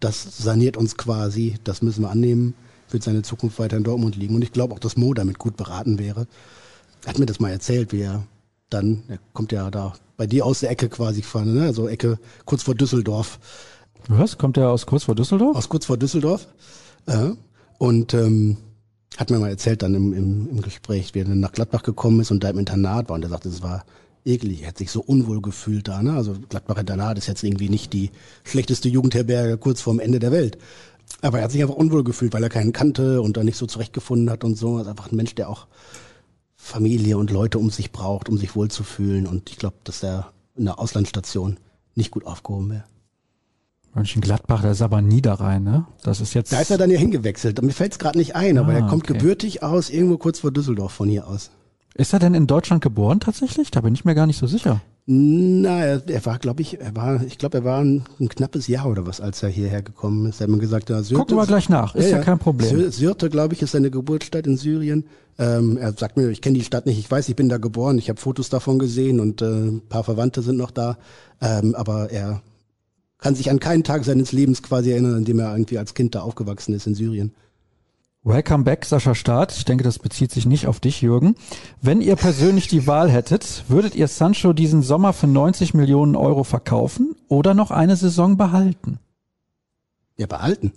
das saniert uns quasi, das müssen wir annehmen, wird seine Zukunft weiter in Dortmund liegen. Und ich glaube auch, dass Mo damit gut beraten wäre. Er hat mir das mal erzählt, wie er dann, er kommt ja da bei dir aus der Ecke quasi gefahren, ne? also Ecke kurz vor Düsseldorf
was? Kommt der aus kurz vor Düsseldorf?
Aus kurz vor Düsseldorf. Äh, und ähm, hat mir mal erzählt dann im, im, im Gespräch, wie er dann nach Gladbach gekommen ist und da im Internat war. Und er sagte, es war eklig. Er hat sich so unwohl gefühlt da. Ne? Also Gladbach Internat ist jetzt irgendwie nicht die schlechteste Jugendherberge kurz vorm Ende der Welt. Aber er hat sich einfach unwohl gefühlt, weil er keinen kannte und da nicht so zurechtgefunden hat und so. Er ist einfach ein Mensch, der auch Familie und Leute um sich braucht, um sich wohlzufühlen. Und ich glaube, dass er in der Auslandsstation nicht gut aufgehoben wäre.
Mönchengladbach, das ist aber Niederrhein, ne? Das ist jetzt.
Da ist er dann ja hingewechselt. Mir fällt es gerade nicht ein, aber ah, er kommt okay. gebürtig aus, irgendwo kurz vor Düsseldorf von hier aus.
Ist er denn in Deutschland geboren tatsächlich? Da bin ich mir gar nicht so sicher.
Na, er, er war, glaube ich, er war, ich glaube, er war ein, ein, knappes Jahr oder was, als er hierher gekommen ist. Er hat mir gesagt, ja,
Syrte, Gucken wir gleich nach, ist ja, ja kein Problem.
Syrte, glaube ich, ist seine Geburtsstadt in Syrien. Ähm, er sagt mir, ich kenne die Stadt nicht, ich weiß, ich bin da geboren, ich habe Fotos davon gesehen und äh, ein paar Verwandte sind noch da. Ähm, aber er kann sich an keinen Tag seines Lebens quasi erinnern, an dem er irgendwie als Kind da aufgewachsen ist in Syrien.
Welcome back, Sascha Staat. Ich denke, das bezieht sich nicht auf dich, Jürgen. Wenn ihr persönlich die Wahl hättet, würdet ihr Sancho diesen Sommer für 90 Millionen Euro verkaufen oder noch eine Saison behalten?
Ja, behalten.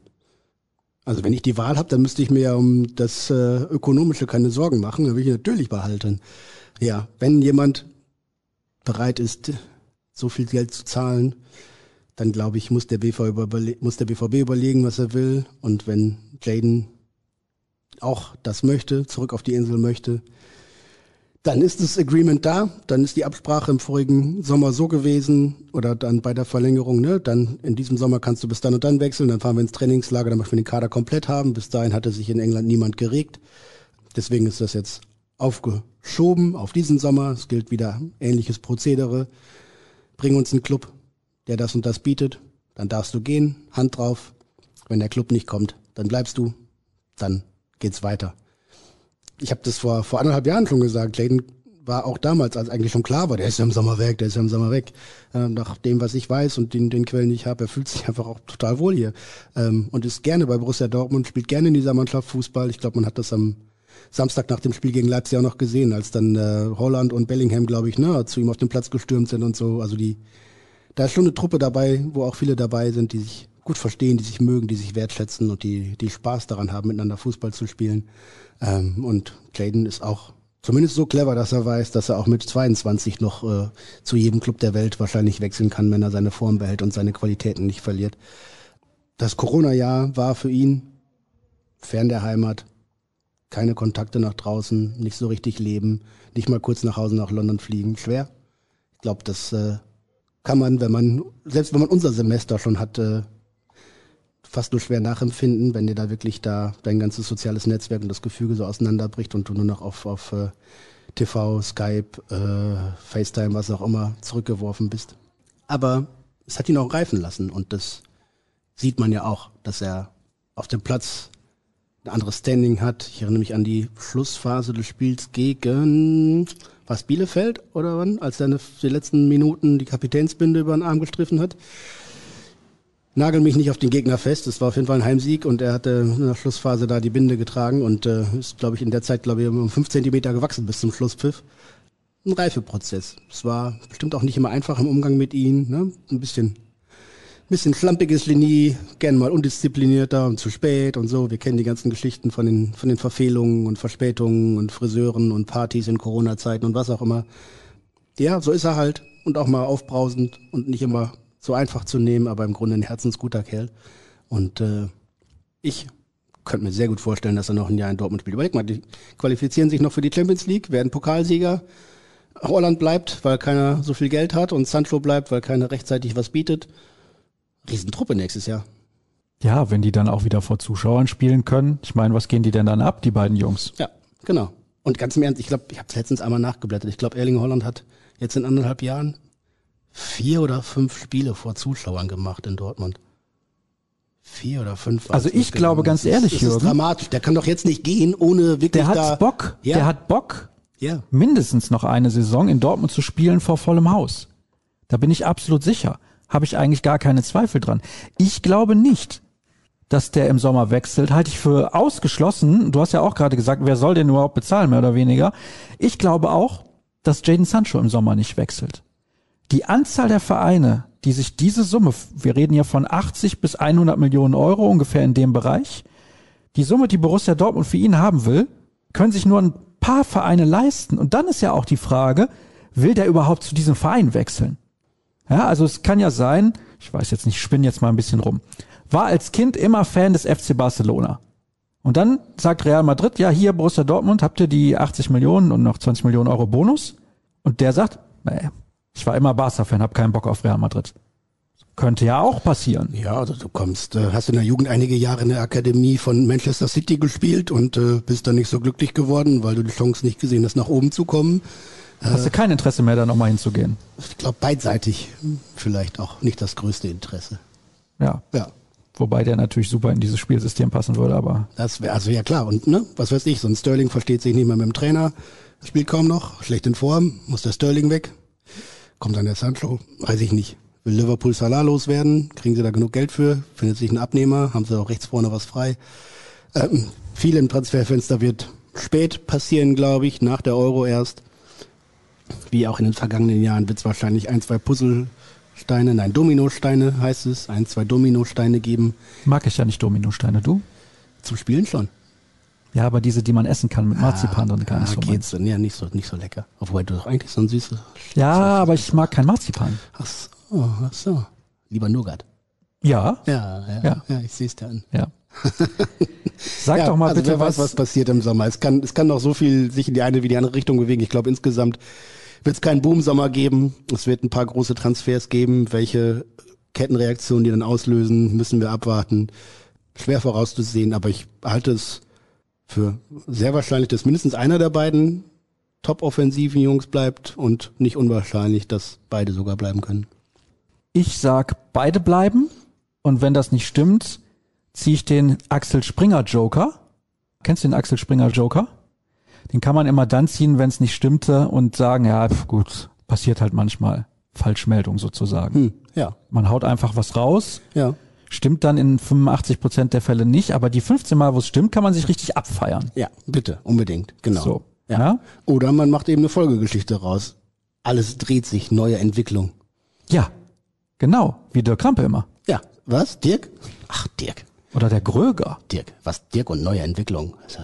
Also wenn ich die Wahl habe, dann müsste ich mir ja um das äh, Ökonomische keine Sorgen machen. Dann will ich natürlich behalten. Ja, wenn jemand bereit ist, so viel Geld zu zahlen, dann glaube ich, muss der, BVB muss der BVB überlegen, was er will. Und wenn Jaden auch das möchte, zurück auf die Insel möchte, dann ist das Agreement da, dann ist die Absprache im vorigen Sommer so gewesen oder dann bei der Verlängerung, ne, dann in diesem Sommer kannst du bis dann und dann wechseln, dann fahren wir ins Trainingslager, dann möchten wir den Kader komplett haben. Bis dahin hatte sich in England niemand geregt. Deswegen ist das jetzt aufgeschoben auf diesen Sommer. Es gilt wieder ähnliches Prozedere. Bring uns einen Club, der das und das bietet, dann darfst du gehen, Hand drauf. Wenn der Club nicht kommt, dann bleibst du, dann geht's weiter ich habe das vor, vor anderthalb Jahren schon gesagt, Clayton war auch damals, als eigentlich schon klar war, der ist ja im Sommer weg, der ist ja im Sommer weg. Ähm, nach dem, was ich weiß und den, den Quellen, die ich habe, er fühlt sich einfach auch total wohl hier ähm, und ist gerne bei Borussia Dortmund, spielt gerne in dieser Mannschaft Fußball. Ich glaube, man hat das am Samstag nach dem Spiel gegen Leipzig auch noch gesehen, als dann äh, Holland und Bellingham, glaube ich, ne, zu ihm auf den Platz gestürmt sind und so. Also die, da ist schon eine Truppe dabei, wo auch viele dabei sind, die sich gut verstehen, die sich mögen, die sich wertschätzen und die, die Spaß daran haben, miteinander Fußball zu spielen. Ähm, und Jaden ist auch zumindest so clever, dass er weiß, dass er auch mit 22 noch äh, zu jedem Club der Welt wahrscheinlich wechseln kann, wenn er seine Form behält und seine Qualitäten nicht verliert. Das Corona-Jahr war für ihn fern der Heimat, keine Kontakte nach draußen, nicht so richtig leben, nicht mal kurz nach Hause nach London fliegen, schwer. Ich glaube, das äh, kann man, wenn man, selbst wenn man unser Semester schon hat, äh, fast nur schwer nachempfinden, wenn dir da wirklich da dein ganzes soziales Netzwerk und das Gefüge so auseinanderbricht und du nur noch auf, auf äh, TV, Skype, äh, FaceTime, was auch immer zurückgeworfen bist. Aber es hat ihn auch reifen lassen und das sieht man ja auch, dass er auf dem Platz ein anderes Standing hat. Ich erinnere mich an die Schlussphase des Spiels gegen was Bielefeld oder wann, als er in den letzten Minuten die Kapitänsbinde über den Arm gestriffen hat nagel mich nicht auf den Gegner fest. Es war auf jeden Fall ein Heimsieg und er hatte in der Schlussphase da die Binde getragen und äh, ist, glaube ich, in der Zeit, glaube ich, um fünf Zentimeter gewachsen bis zum Schlusspfiff. Ein Reifeprozess. Es war bestimmt auch nicht immer einfach im Umgang mit ihm. Ne? Ein bisschen, bisschen schlampiges Linie, gern mal undisziplinierter und zu spät und so. Wir kennen die ganzen Geschichten von den, von den Verfehlungen und Verspätungen und Friseuren und Partys in Corona-Zeiten und was auch immer. Ja, so ist er halt und auch mal aufbrausend und nicht immer so einfach zu nehmen, aber im Grunde ein herzensguter Kerl. Und äh, ich könnte mir sehr gut vorstellen, dass er noch ein Jahr in Dortmund spielt. Überleg mal, die qualifizieren sich noch für die Champions League, werden Pokalsieger. Holland bleibt, weil keiner so viel Geld hat und Sancho bleibt, weil keiner rechtzeitig was bietet. Riesentruppe nächstes Jahr.
Ja, wenn die dann auch wieder vor Zuschauern spielen können. Ich meine, was gehen die denn dann ab, die beiden Jungs?
Ja, genau. Und ganz im Ernst, ich glaube, ich habe es letztens einmal nachgeblättert. Ich glaube, Erling Holland hat jetzt in anderthalb Jahren vier oder fünf Spiele vor Zuschauern gemacht in Dortmund. Vier oder fünf.
Also ich glaube ganz das ehrlich,
das Jürgen. ist dramatisch. Der kann doch jetzt nicht gehen, ohne wirklich
Der hat
da,
Bock.
Ja.
Der hat Bock.
Ja.
Mindestens noch eine Saison in Dortmund zu spielen vor vollem Haus. Da bin ich absolut sicher. Habe ich eigentlich gar keine Zweifel dran. Ich glaube nicht, dass der im Sommer wechselt, halte ich für ausgeschlossen. Du hast ja auch gerade gesagt, wer soll den überhaupt bezahlen, mehr oder weniger. Ich glaube auch, dass Jaden Sancho im Sommer nicht wechselt. Die Anzahl der Vereine, die sich diese Summe, wir reden ja von 80 bis 100 Millionen Euro ungefähr in dem Bereich, die Summe, die Borussia Dortmund für ihn haben will, können sich nur ein paar Vereine leisten. Und dann ist ja auch die Frage, will der überhaupt zu diesem Verein wechseln? Ja, also es kann ja sein, ich weiß jetzt nicht, ich spinne jetzt mal ein bisschen rum, war als Kind immer Fan des FC Barcelona. Und dann sagt Real Madrid, ja, hier Borussia Dortmund, habt ihr die 80 Millionen und noch 20 Millionen Euro Bonus? Und der sagt, nee, ich war immer Barca-Fan, habe keinen Bock auf Real Madrid. Könnte ja auch passieren.
Ja, also du kommst, äh, hast in der Jugend einige Jahre in der Akademie von Manchester City gespielt und äh, bist dann nicht so glücklich geworden, weil du die Chance nicht gesehen hast, nach oben zu kommen.
Hast du kein Interesse mehr, da nochmal hinzugehen?
Ich glaube, beidseitig vielleicht auch nicht das größte Interesse.
Ja.
Ja.
Wobei der natürlich super in dieses Spielsystem passen würde, aber.
Das wäre, also ja klar. Und ne, was weiß ich, so ein Sterling versteht sich nicht mehr mit dem Trainer, spielt kaum noch, schlecht in Form, muss der Sterling weg. Kommt dann der Sancho? Weiß ich nicht. Will Liverpool Salah loswerden? Kriegen sie da genug Geld für? Findet sich ein Abnehmer? Haben sie auch rechts vorne was frei? Ähm, viel im Transferfenster wird spät passieren, glaube ich, nach der Euro erst. Wie auch in den vergangenen Jahren wird es wahrscheinlich ein, zwei Puzzlesteine, nein, Dominosteine heißt es, ein, zwei Dominosteine geben.
Mag ich ja nicht Dominosteine, du?
Zum Spielen schon.
Ja, aber diese, die man essen kann mit Marzipan drin, gar
ja,
nicht so.
geht's. Ja, nicht so, nicht so lecker. Obwohl du doch eigentlich so ein süßes.
Ja, aber ich mag kein Marzipan.
Ach so, ach so. Lieber Nougat.
Ja,
Ja, ja,
Ja.
ja, ich sehe es dir an.
ja. Sag
ja,
doch mal
also
bitte
wer weiß, was passiert im Sommer. Es kann, es kann noch so viel sich in die eine wie die andere Richtung bewegen. Ich glaube, insgesamt wird es keinen Boom-Sommer geben. Es wird ein paar große Transfers geben. Welche Kettenreaktionen die dann auslösen, müssen wir abwarten. Schwer vorauszusehen, aber ich halte es für sehr wahrscheinlich, dass mindestens einer der beiden top-offensiven Jungs bleibt und nicht unwahrscheinlich, dass beide sogar bleiben können.
Ich sag, beide bleiben. Und wenn das nicht stimmt, ziehe ich den Axel Springer Joker. Kennst du den Axel Springer Joker? Den kann man immer dann ziehen, wenn es nicht stimmte und sagen, ja, pf, gut, passiert halt manchmal. Falschmeldung sozusagen.
Hm, ja,
Man haut einfach was raus,
ja.
stimmt dann in 85 Prozent der Fälle nicht, aber die 15 Mal, wo es stimmt, kann man sich richtig abfeiern.
Ja, bitte, unbedingt, genau.
So,
ja.
ja?
Oder man macht eben eine Folgegeschichte raus. Alles dreht sich, neue Entwicklung.
Ja, genau, wie Dirk Krampe immer.
Ja, was? Dirk? Ach, Dirk.
Oder der Gröger.
Dirk. Was? Dirk und neue Entwicklung. Also,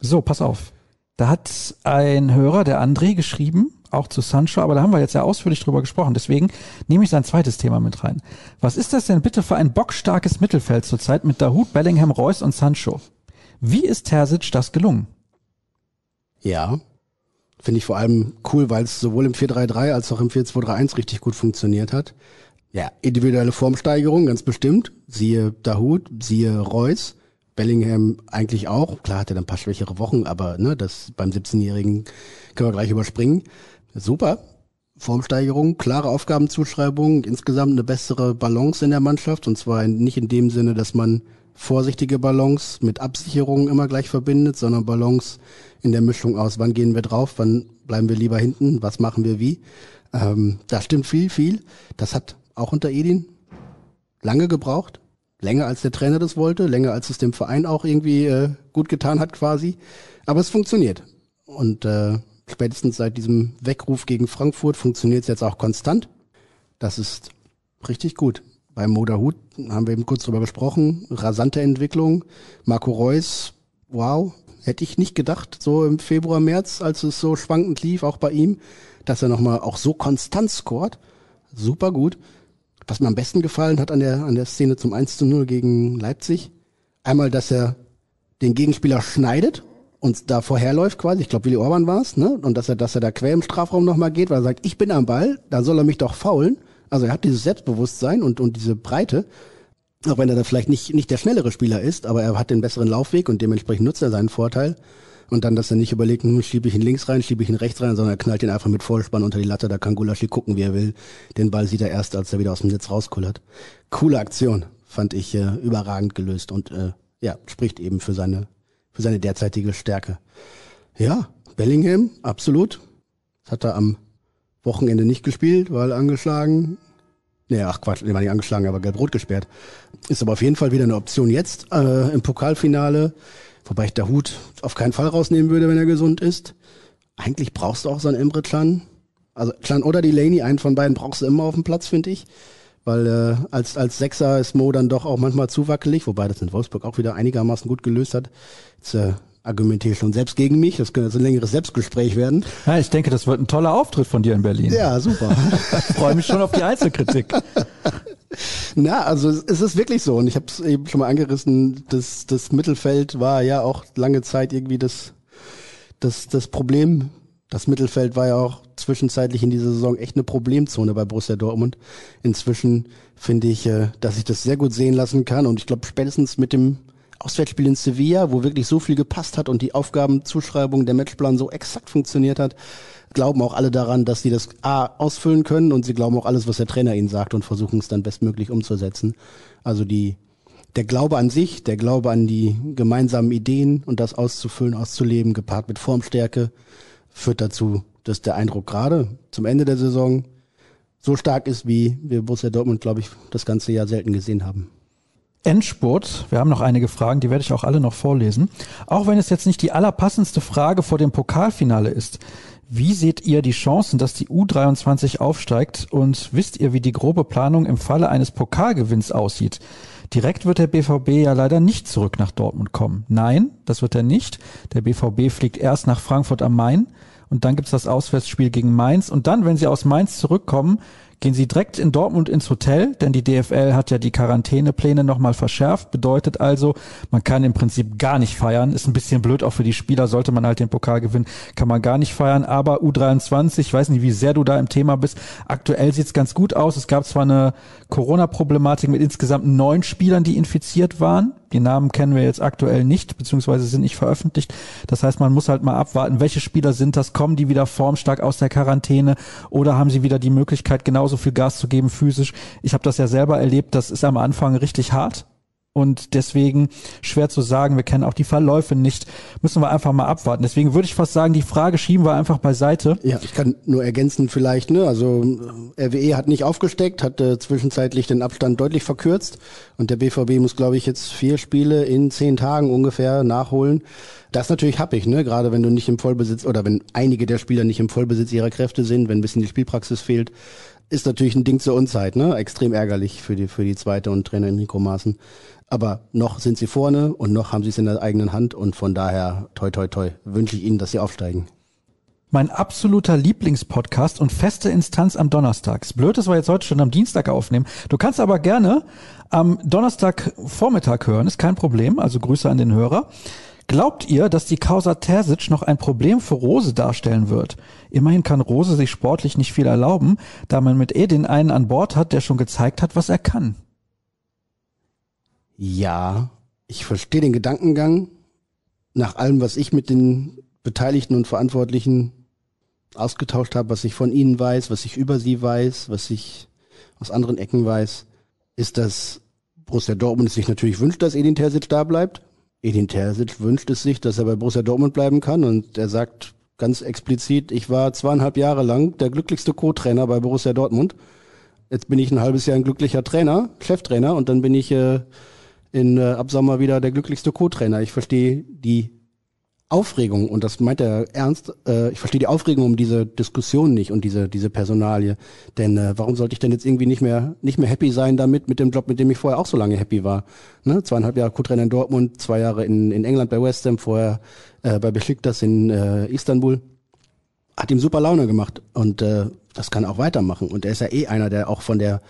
So, pass auf. Da hat ein Hörer, der André, geschrieben, auch zu Sancho, aber da haben wir jetzt ja ausführlich drüber gesprochen. Deswegen nehme ich sein zweites Thema mit rein. Was ist das denn bitte für ein bockstarkes Mittelfeld zurzeit mit Dahut, Bellingham, Reus und Sancho? Wie ist Terzic das gelungen?
ja. Finde ich vor allem cool, weil es sowohl im 4-3-3 als auch im 4-2-3-1 richtig gut funktioniert hat. Ja, individuelle Formsteigerung, ganz bestimmt. Siehe Dahut, siehe Reus. Bellingham eigentlich auch. Klar hat er dann ein paar schwächere Wochen, aber ne, das beim 17-Jährigen können wir gleich überspringen. Super. Formsteigerung, klare Aufgabenzuschreibung, insgesamt eine bessere Balance in der Mannschaft. Und zwar nicht in dem Sinne, dass man vorsichtige Balance mit Absicherung immer gleich verbindet, sondern Balance in der Mischung aus, wann gehen wir drauf, wann bleiben wir lieber hinten, was machen wir wie. Ähm, da stimmt viel, viel. Das hat auch unter Edin lange gebraucht. Länger als der Trainer das wollte, länger als es dem Verein auch irgendwie äh, gut getan hat quasi. Aber es funktioniert. Und äh, spätestens seit diesem Weckruf gegen Frankfurt funktioniert es jetzt auch konstant. Das ist richtig gut. Beim Moderhut haben wir eben kurz drüber gesprochen. Rasante Entwicklung. Marco Reus, wow, hätte ich nicht gedacht, so im Februar, März, als es so schwankend lief, auch bei ihm, dass er nochmal auch so konstant scoret. Super gut. Was mir am besten gefallen hat an der, an der Szene zum 1 zu 0 gegen Leipzig, einmal, dass er den Gegenspieler schneidet und da vorherläuft quasi, ich glaube Willi Orban war es, ne? Und dass er, dass er da quer im Strafraum nochmal geht, weil er sagt, ich bin am Ball, da soll er mich doch faulen. Also er hat dieses Selbstbewusstsein und, und diese Breite, auch wenn er da vielleicht nicht, nicht der schnellere Spieler ist, aber er hat den besseren Laufweg und dementsprechend nutzt er seinen Vorteil. Und dann, dass er nicht überlegt, hm, schiebe ich ihn links rein, schiebe ich ihn rechts rein, sondern er knallt ihn einfach mit Vollspann unter die Latte, da kann Gulaschi gucken, wie er will. Den Ball sieht er erst, als er wieder aus dem Netz rauskullert. Coole Aktion, fand ich äh, überragend gelöst und äh, ja, spricht eben für seine, für seine derzeitige Stärke. Ja, Bellingham, absolut. Das hat er am Wochenende nicht gespielt, weil angeschlagen. Nee, ach Quatsch, der war nicht angeschlagen, aber gelb-rot gesperrt. Ist aber auf jeden Fall wieder eine Option jetzt äh, im Pokalfinale. Wobei ich der Hut auf keinen Fall rausnehmen würde, wenn er gesund ist. Eigentlich brauchst du auch so einen Emre Can. Also Can oder Delaney, einen von beiden brauchst du immer auf dem Platz, finde ich. Weil äh, als, als Sechser ist Mo dann doch auch manchmal zu wackelig, wobei das in Wolfsburg auch wieder einigermaßen gut gelöst hat. Jetzt äh, argumentiere ich schon selbst gegen mich. Das könnte jetzt ein längeres Selbstgespräch werden.
Ja, ich denke, das wird ein toller Auftritt von dir in Berlin.
Ja, super.
Ich freue mich schon auf die Einzelkritik.
Na, also es ist wirklich so. Und ich habe es eben schon mal angerissen, das, das Mittelfeld war ja auch lange Zeit irgendwie das, das, das Problem. Das Mittelfeld war ja auch zwischenzeitlich in dieser Saison echt eine Problemzone bei Borussia Dortmund. Inzwischen finde ich, äh, dass ich das sehr gut sehen lassen kann. Und ich glaube, spätestens mit dem Auswärtsspiel in Sevilla, wo wirklich so viel gepasst hat und die Aufgabenzuschreibung, der Matchplan so exakt funktioniert hat, glauben auch alle daran, dass sie das A ausfüllen können und sie glauben auch alles, was der Trainer ihnen sagt und versuchen es dann bestmöglich umzusetzen. Also die, der Glaube an sich, der Glaube an die gemeinsamen Ideen und das auszufüllen, auszuleben, gepaart mit Formstärke, führt dazu, dass der Eindruck gerade zum Ende der Saison so stark ist, wie wir Borussia Dortmund, glaube ich, das ganze Jahr selten gesehen haben.
Endspurt. Wir haben noch einige Fragen, die werde ich auch alle noch vorlesen. Auch wenn es jetzt nicht die allerpassendste Frage vor dem Pokalfinale ist. Wie seht ihr die Chancen, dass die U23 aufsteigt und wisst ihr, wie die grobe Planung im Falle eines Pokalgewinns aussieht? Direkt wird der BVB ja leider nicht zurück nach Dortmund kommen. Nein, das wird er nicht. Der BVB fliegt erst nach Frankfurt am Main und dann gibt's das Auswärtsspiel gegen Mainz und dann, wenn sie aus Mainz zurückkommen, gehen sie direkt in Dortmund ins Hotel, denn die DFL hat ja die Quarantänepläne nochmal verschärft. Bedeutet also, man kann im Prinzip gar nicht feiern. Ist ein bisschen blöd auch für die Spieler. Sollte man halt den Pokal gewinnen, kann man gar nicht feiern. Aber U23, ich weiß nicht, wie sehr du da im Thema bist. Aktuell sieht's ganz gut aus. Es gab zwar eine Corona-Problematik mit insgesamt neun Spielern, die infiziert waren. Die Namen kennen wir jetzt aktuell nicht, beziehungsweise sind nicht veröffentlicht. Das heißt, man muss halt mal abwarten, welche Spieler sind das, kommen die wieder formstark aus der Quarantäne oder haben sie wieder die Möglichkeit, genauso viel Gas zu geben physisch. Ich habe das ja selber erlebt, das ist am Anfang richtig hart und deswegen schwer zu sagen. Wir kennen auch die Verläufe nicht. Müssen wir einfach mal abwarten. Deswegen würde ich fast sagen, die Frage schieben wir einfach beiseite.
Ja, ich kann nur ergänzen vielleicht, ne, also äh, RWE hat nicht aufgesteckt, hat äh, zwischenzeitlich den Abstand deutlich verkürzt und der BVB muss, glaube ich, jetzt vier Spiele in zehn Tagen ungefähr nachholen. Das ist natürlich happig, ne, gerade wenn du nicht im Vollbesitz oder wenn einige der Spieler nicht im Vollbesitz ihrer Kräfte sind, wenn ein bisschen die Spielpraxis fehlt ist natürlich ein Ding zur Unzeit, ne? Extrem ärgerlich für die, für die zweite und Trainer Enrico Maaßen. Aber noch sind sie vorne und noch haben sie es in der eigenen Hand und von daher, toi, toi, toi, wünsche ich Ihnen, dass sie aufsteigen.
Mein absoluter Lieblingspodcast und feste Instanz am Donnerstag. Ist blöd, dass wir jetzt heute schon am Dienstag aufnehmen. Du kannst aber gerne am Donnerstag Vormittag hören, ist kein Problem. Also Grüße an den Hörer. Glaubt ihr, dass die Causa Terzic noch ein Problem für Rose darstellen wird? Immerhin kann Rose sich sportlich nicht viel erlauben, da man mit Edin einen an Bord hat, der schon gezeigt hat, was er kann.
Ja, ich verstehe den Gedankengang. Nach allem, was ich mit den Beteiligten und Verantwortlichen ausgetauscht habe, was ich von ihnen weiß, was ich über sie weiß, was ich aus anderen Ecken weiß, ist, dass Borussia Dortmund sich natürlich wünscht, dass Edin Terzic da bleibt. Edin Terzic wünscht es sich, dass er bei Borussia Dortmund bleiben kann und er sagt ganz explizit, ich war zweieinhalb Jahre lang der glücklichste Co-Trainer bei Borussia Dortmund. Jetzt bin ich ein halbes Jahr ein glücklicher Trainer, Cheftrainer und dann bin ich äh, in äh, ab Sommer wieder der glücklichste Co-Trainer. Ich verstehe die Aufregung, und das meint er ernst, äh, ich verstehe die Aufregung um diese Diskussion nicht und diese, diese Personalie. Denn äh, warum sollte ich denn jetzt irgendwie nicht mehr, nicht mehr happy sein damit, mit dem Job, mit dem ich vorher auch so lange happy war? Ne? Zweieinhalb Jahre Co-Trainer in Dortmund, zwei Jahre in, in England bei West Ham, vorher äh, bei Besiktas in äh, Istanbul. Hat ihm super Laune gemacht und äh, das kann auch weitermachen. Und er ist ja eh einer, der auch von der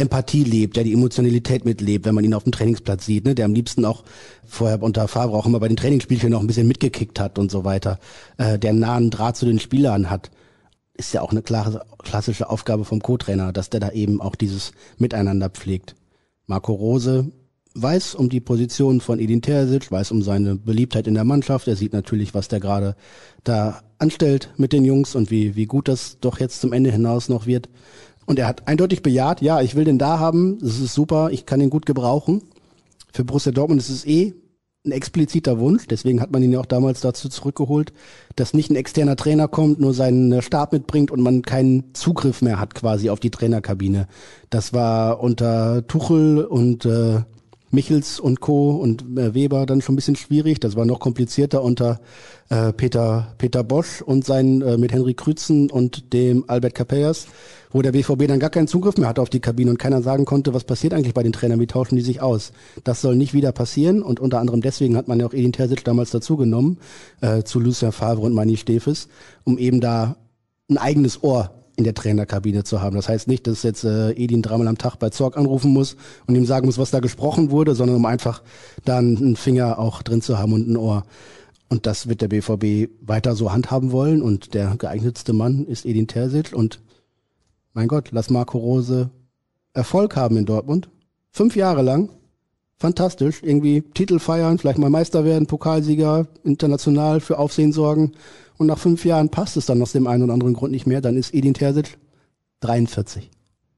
Empathie lebt, der die Emotionalität mitlebt, wenn man ihn auf dem Trainingsplatz sieht, ne? der am liebsten auch vorher unter Favre auch immer bei den Trainingsspielchen noch ein bisschen mitgekickt hat und so weiter, äh, der nahen Draht zu den Spielern hat, ist ja auch eine klare, klassische Aufgabe vom Co-Trainer, dass der da eben auch dieses Miteinander pflegt. Marco Rose weiß um die Position von Edin Terzic, weiß um seine Beliebtheit in der Mannschaft. Er sieht natürlich, was der gerade da anstellt mit den Jungs und wie, wie gut das doch jetzt zum Ende hinaus noch wird. Und er hat eindeutig bejaht, ja, ich will den da haben, das ist super, ich kann ihn gut gebrauchen. Für Borussia Dortmund ist es eh ein expliziter Wunsch, deswegen hat man ihn ja auch damals dazu zurückgeholt, dass nicht ein externer Trainer kommt, nur seinen Stab mitbringt und man keinen Zugriff mehr hat quasi auf die Trainerkabine. Das war unter Tuchel und äh, Michels und Co. und äh, Weber dann schon ein bisschen schwierig. Das war noch komplizierter unter äh, Peter, Peter Bosch und sein äh, mit Henry Krützen und dem Albert Capellas wo der BVB dann gar keinen Zugriff mehr hatte auf die Kabine und keiner sagen konnte, was passiert eigentlich bei den Trainern, wie tauschen die sich aus. Das soll nicht wieder passieren und unter anderem deswegen hat man ja auch Edin Terzic damals dazugenommen, äh, zu Lucien Favre und Mani Stefes, um eben da ein eigenes Ohr in der Trainerkabine zu haben. Das heißt nicht, dass jetzt äh, Edin dreimal am Tag bei Zorg anrufen muss und ihm sagen muss, was da gesprochen wurde, sondern um einfach da einen Finger auch drin zu haben und ein Ohr. Und das wird der BVB weiter so handhaben wollen. Und der geeignetste Mann ist Edin Terzic. Und mein Gott, lass Marco Rose Erfolg haben in Dortmund. Fünf Jahre lang. Fantastisch. Irgendwie Titel feiern, vielleicht mal Meister werden, Pokalsieger, international für Aufsehen sorgen. Und nach fünf Jahren passt es dann aus dem einen oder anderen Grund nicht mehr. Dann ist Edin Terzic 43.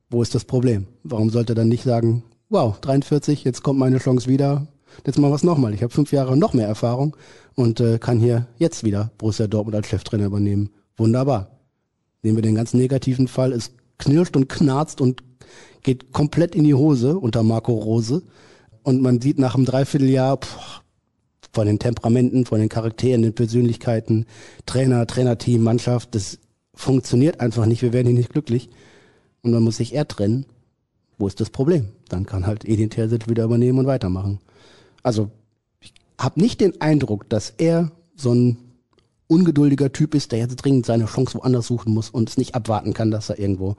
Wo ist das Problem? Warum sollte er dann nicht sagen, wow, 43, jetzt kommt meine Chance wieder. Jetzt machen wir es nochmal. Ich habe fünf Jahre noch mehr Erfahrung und äh, kann hier jetzt wieder Borussia Dortmund als Cheftrainer übernehmen. Wunderbar. Nehmen wir den ganz negativen Fall. Es knirscht und knarzt und geht komplett in die Hose unter Marco Rose. Und man sieht nach einem Dreivierteljahr pff, von den Temperamenten, von den Charakteren, den Persönlichkeiten, Trainer, Trainerteam, Mannschaft, das funktioniert einfach nicht. Wir werden hier nicht glücklich. Und man muss sich eher trennen. Wo ist das Problem? Dann kann halt Edin Terzic wieder übernehmen und weitermachen. Also ich habe nicht den Eindruck, dass er so ein ungeduldiger Typ ist, der jetzt dringend seine Chance woanders suchen muss und es nicht abwarten kann, dass er irgendwo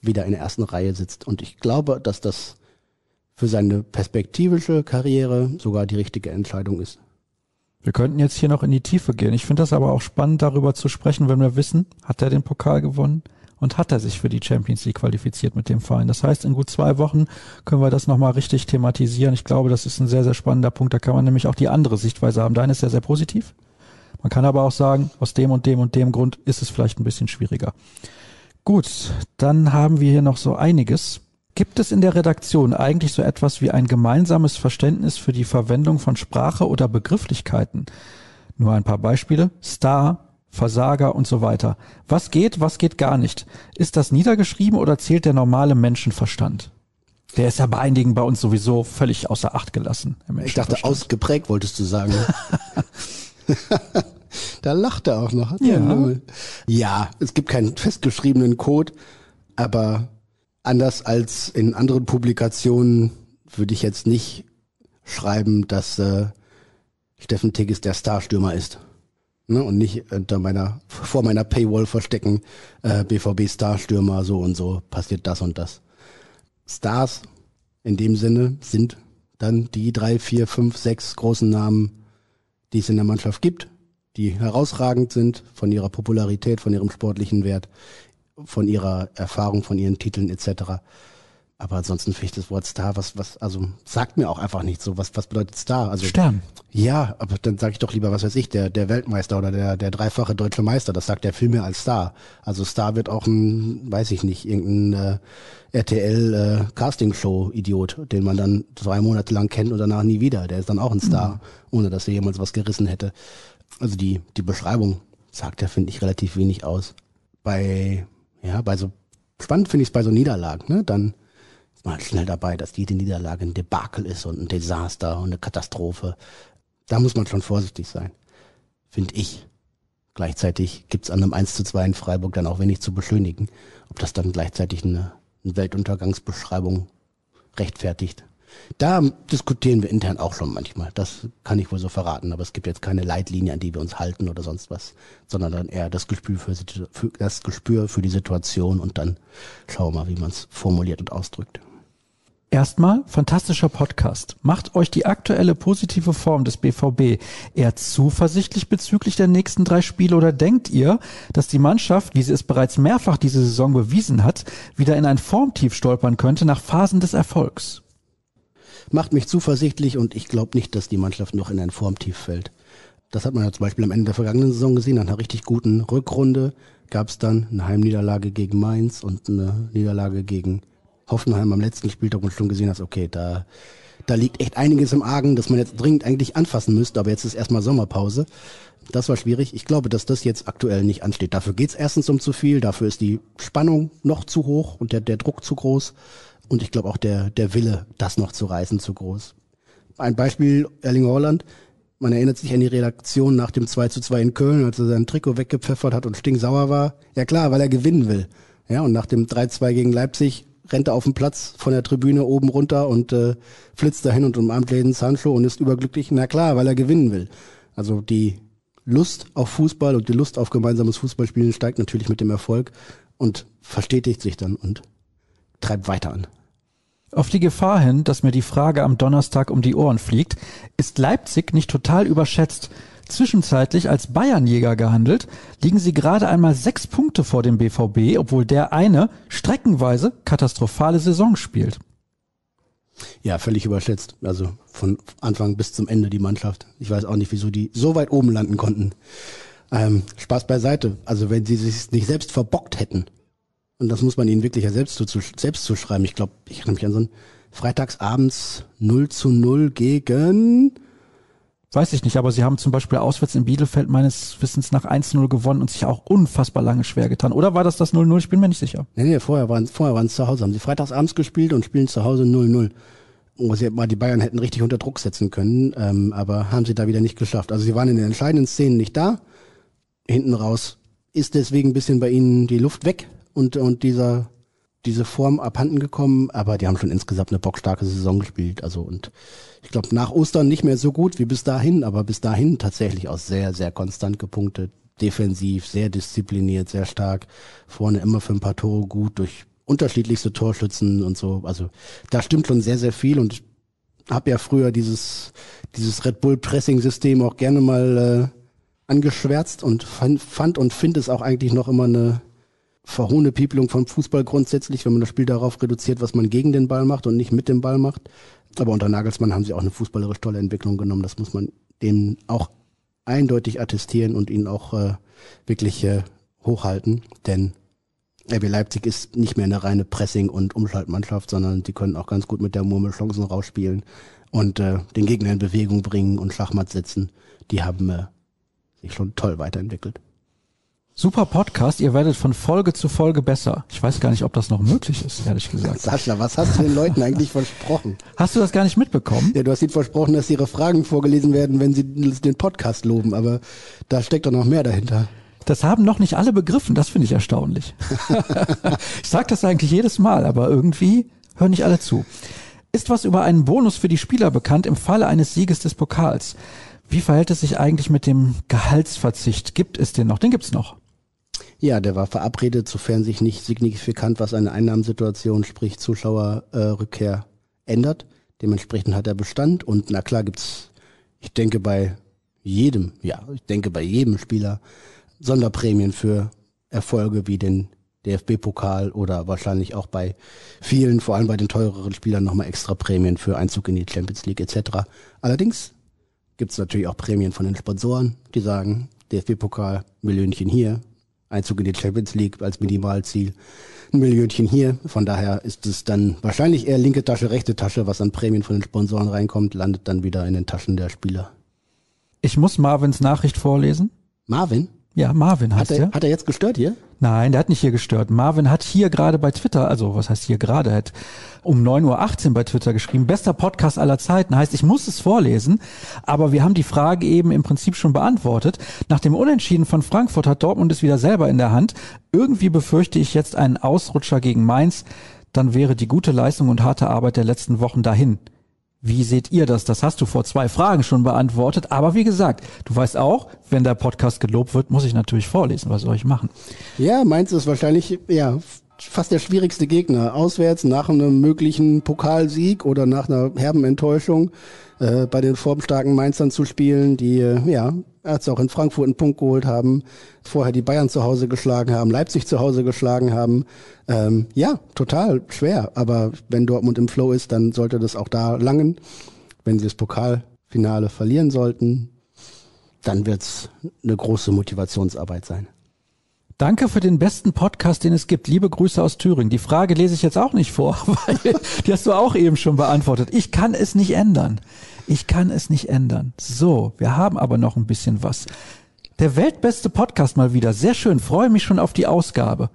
wieder in der ersten Reihe sitzt. Und ich glaube, dass das für seine perspektivische Karriere sogar die richtige Entscheidung ist.
Wir könnten jetzt hier noch in die Tiefe gehen. Ich finde das aber auch spannend, darüber zu sprechen, wenn wir wissen, hat er den Pokal gewonnen und hat er sich für die Champions League qualifiziert mit dem Verein. Das heißt, in gut zwei Wochen können wir das nochmal richtig thematisieren. Ich glaube, das ist ein sehr, sehr spannender Punkt. Da kann man nämlich auch die andere Sichtweise haben. Deine ist ja sehr positiv. Man kann aber auch sagen, aus dem und dem und dem Grund ist es vielleicht ein bisschen schwieriger. Gut, dann haben wir hier noch so einiges. Gibt es in der Redaktion eigentlich so etwas wie ein gemeinsames Verständnis für die Verwendung von Sprache oder Begrifflichkeiten? Nur ein paar Beispiele. Star, Versager und so weiter. Was geht, was geht gar nicht? Ist das niedergeschrieben oder zählt der normale Menschenverstand? Der ist ja bei einigen bei uns sowieso völlig außer Acht gelassen.
Ich dachte, ausgeprägt wolltest du sagen. da lacht er auch noch.
Ja.
ja, es gibt keinen festgeschriebenen Code, aber anders als in anderen Publikationen würde ich jetzt nicht schreiben, dass äh, Steffen Tigges der Starstürmer ist. Ne? Und nicht unter meiner, vor meiner Paywall verstecken, äh, BVB Starstürmer, so und so, passiert das und das. Stars in dem Sinne sind dann die drei, vier, fünf, sechs großen Namen, die es in der Mannschaft gibt, die herausragend sind von ihrer Popularität, von ihrem sportlichen Wert, von ihrer Erfahrung, von ihren Titeln etc. Aber ansonsten finde ich das Wort Star, was, was, also sagt mir auch einfach nicht so, was, was bedeutet Star? Also
Stern.
Ja, aber dann sage ich doch lieber, was weiß ich, der, der Weltmeister oder der, der dreifache deutsche Meister, das sagt der viel mehr als Star. Also Star wird auch ein, weiß ich nicht, irgendein äh, RTL äh, den man dann zwei Monate lang kennt und danach nie wieder. Der ist dann auch ein Star, mhm. ohne dass er jemals was gerissen hätte. Also die, die Beschreibung sagt ja, finde ich, relativ wenig aus. Bei ja, bei so, spannend finde ich es bei so Niederlagen, ne? Dann ist man halt schnell dabei, dass jede Niederlage ein Debakel ist und ein Desaster und eine Katastrophe. Da muss man schon vorsichtig sein. Finde ich. Gleichzeitig gibt's an einem 1 zu 2 in Freiburg dann auch wenig zu beschönigen. Ob das dann gleichzeitig eine, eine Weltuntergangsbeschreibung rechtfertigt. Da diskutieren wir intern auch schon manchmal. Das kann ich wohl so verraten. Aber es gibt jetzt keine Leitlinie, an die wir uns halten oder sonst was, sondern dann eher das Gespür für, für das Gespür für die Situation und dann schauen wir mal, wie man es formuliert und ausdrückt.
Erstmal, fantastischer Podcast. Macht euch die aktuelle positive Form des BVB eher zuversichtlich bezüglich der nächsten drei Spiele oder denkt ihr, dass die Mannschaft, wie sie es bereits mehrfach diese Saison bewiesen hat, wieder in ein Formtief stolpern könnte nach Phasen des Erfolgs?
macht mich zuversichtlich und ich glaube nicht, dass die Mannschaft noch in ein Formtief fällt. Das hat man ja zum Beispiel am Ende der vergangenen Saison gesehen. Nach einer richtig guten Rückrunde gab es dann eine Heimniederlage gegen Mainz und eine Niederlage gegen Hoffenheim am letzten Spieltag und schon gesehen hast, okay, da, da liegt echt einiges im Argen, das man jetzt dringend eigentlich anfassen müsste, aber jetzt ist erstmal Sommerpause. Das war schwierig. Ich glaube, dass das jetzt aktuell nicht ansteht. Dafür geht's erstens um zu viel, dafür ist die Spannung noch zu hoch und der, der Druck zu groß. Und ich glaube auch der, der Wille, das noch zu reißen, zu groß. Ein Beispiel, Erling Haaland. Man erinnert sich an die Redaktion nach dem 2 zu 2 in Köln, als er sein Trikot weggepfeffert hat und stinksauer war. Ja klar, weil er gewinnen will. Ja, und nach dem 3-2 gegen Leipzig rennt er auf den Platz von der Tribüne oben runter und äh, flitzt dahin und umarmt Läden Sancho und ist überglücklich. Na klar, weil er gewinnen will. Also die Lust auf Fußball und die Lust auf gemeinsames Fußballspielen steigt natürlich mit dem Erfolg und verstetigt sich dann und treibt weiter an.
Auf die Gefahr hin, dass mir die Frage am Donnerstag um die Ohren fliegt, ist Leipzig nicht total überschätzt? Zwischenzeitlich als Bayernjäger gehandelt, liegen sie gerade einmal sechs Punkte vor dem BVB, obwohl der eine streckenweise katastrophale Saison spielt.
Ja, völlig überschätzt. Also von Anfang bis zum Ende die Mannschaft. Ich weiß auch nicht, wieso die so weit oben landen konnten. Ähm, Spaß beiseite. Also wenn sie sich nicht selbst verbockt hätten, und das muss man ihnen wirklich ja selbst, zu, selbst zuschreiben. Ich glaube, ich erinnere mich an so ein Freitagsabends 0 zu 0 gegen
Weiß ich nicht, aber sie haben zum Beispiel auswärts in Bielefeld meines Wissens nach 1-0 gewonnen und sich auch unfassbar lange schwer getan. Oder war das das 0-0? Ich bin mir nicht sicher.
Nee, nee, vorher waren vorher waren es zu Hause. Haben sie freitagsabends gespielt und spielen zu Hause 0-0. Wo sie mal die Bayern hätten richtig unter Druck setzen können, ähm, aber haben sie da wieder nicht geschafft. Also sie waren in den entscheidenden Szenen nicht da. Hinten raus ist deswegen ein bisschen bei ihnen die Luft weg und, und dieser, diese Form abhanden gekommen, aber die haben schon insgesamt eine bockstarke Saison gespielt. Also und ich glaube nach Ostern nicht mehr so gut wie bis dahin, aber bis dahin tatsächlich auch sehr, sehr konstant gepunktet. defensiv, sehr diszipliniert, sehr stark. Vorne immer für ein paar Tore gut durch unterschiedlichste Torschützen und so. Also da stimmt schon sehr, sehr viel und ich habe ja früher dieses, dieses Red Bull Pressing System auch gerne mal äh, angeschwärzt und fand, fand und finde es auch eigentlich noch immer eine verhohene Piepelung vom Fußball grundsätzlich, wenn man das Spiel darauf reduziert, was man gegen den Ball macht und nicht mit dem Ball macht. Aber unter Nagelsmann haben sie auch eine fußballerisch tolle Entwicklung genommen. Das muss man dem auch eindeutig attestieren und ihn auch äh, wirklich äh, hochhalten. Denn RB Leipzig ist nicht mehr eine reine Pressing- und Umschaltmannschaft, sondern die können auch ganz gut mit der Murmel Chancen rausspielen und äh, den Gegner in Bewegung bringen und Schachmatt setzen. Die haben äh, sich schon toll weiterentwickelt.
Super Podcast, ihr werdet von Folge zu Folge besser. Ich weiß gar nicht, ob das noch möglich ist, ehrlich gesagt.
Sascha, was hast du den Leuten eigentlich versprochen?
Hast du das gar nicht mitbekommen?
Ja, du hast ihnen versprochen, dass ihre Fragen vorgelesen werden, wenn sie den Podcast loben, aber da steckt doch noch mehr dahinter.
Das haben noch nicht alle begriffen, das finde ich erstaunlich. ich sage das eigentlich jedes Mal, aber irgendwie hören nicht alle zu. Ist was über einen Bonus für die Spieler bekannt im Falle eines Sieges des Pokals? Wie verhält es sich eigentlich mit dem Gehaltsverzicht? Gibt es den noch? Den gibt's noch.
Ja, der war verabredet, sofern sich nicht signifikant was an der Einnahmensituation, sprich Zuschauerrückkehr, äh, ändert. Dementsprechend hat er Bestand und na klar gibt's, ich denke bei jedem, ja, ich denke bei jedem Spieler Sonderprämien für Erfolge wie den DFB-Pokal oder wahrscheinlich auch bei vielen, vor allem bei den teureren Spielern nochmal extra Prämien für Einzug in die Champions League etc. Allerdings gibt's natürlich auch Prämien von den Sponsoren, die sagen, DFB-Pokal, Millionchen hier, Einzug in die Champions League als Minimalziel, ein Millionchen hier. Von daher ist es dann wahrscheinlich eher linke Tasche, rechte Tasche, was an Prämien von den Sponsoren reinkommt, landet dann wieder in den Taschen der Spieler.
Ich muss Marvins Nachricht vorlesen.
Marvin?
Ja, Marvin heißt
Hat er,
er.
hat er jetzt gestört hier?
Nein, der hat nicht hier gestört. Marvin hat hier gerade bei Twitter, also was heißt hier gerade, er hat um 9.18 Uhr bei Twitter geschrieben, bester Podcast aller Zeiten. Heißt, ich muss es vorlesen, aber wir haben die Frage eben im Prinzip schon beantwortet. Nach dem Unentschieden von Frankfurt hat Dortmund es wieder selber in der Hand. Irgendwie befürchte ich jetzt einen Ausrutscher gegen Mainz. Dann wäre die gute Leistung und harte Arbeit der letzten Wochen dahin. Wie seht ihr das? Das hast du vor zwei Fragen schon beantwortet. Aber wie gesagt, du weißt auch, wenn der Podcast gelobt wird, muss ich natürlich vorlesen. Was soll ich machen?
Ja, Mainz ist wahrscheinlich, ja, fast der schwierigste Gegner. Auswärts nach einem möglichen Pokalsieg oder nach einer herben Enttäuschung äh, bei den formstarken Mainzern zu spielen, die, äh, ja, als auch in Frankfurt einen Punkt geholt haben, vorher die Bayern zu Hause geschlagen haben, Leipzig zu Hause geschlagen haben. Ähm, ja, total schwer. Aber wenn Dortmund im Flow ist, dann sollte das auch da langen. Wenn sie das Pokalfinale verlieren sollten, dann wird's eine große Motivationsarbeit sein.
Danke für den besten Podcast, den es gibt. Liebe Grüße aus Thüringen. Die Frage lese ich jetzt auch nicht vor, weil die hast du auch eben schon beantwortet. Ich kann es nicht ändern. Ich kann es nicht ändern. So, wir haben aber noch ein bisschen was. Der weltbeste Podcast mal wieder. Sehr schön. Freue mich schon auf die Ausgabe.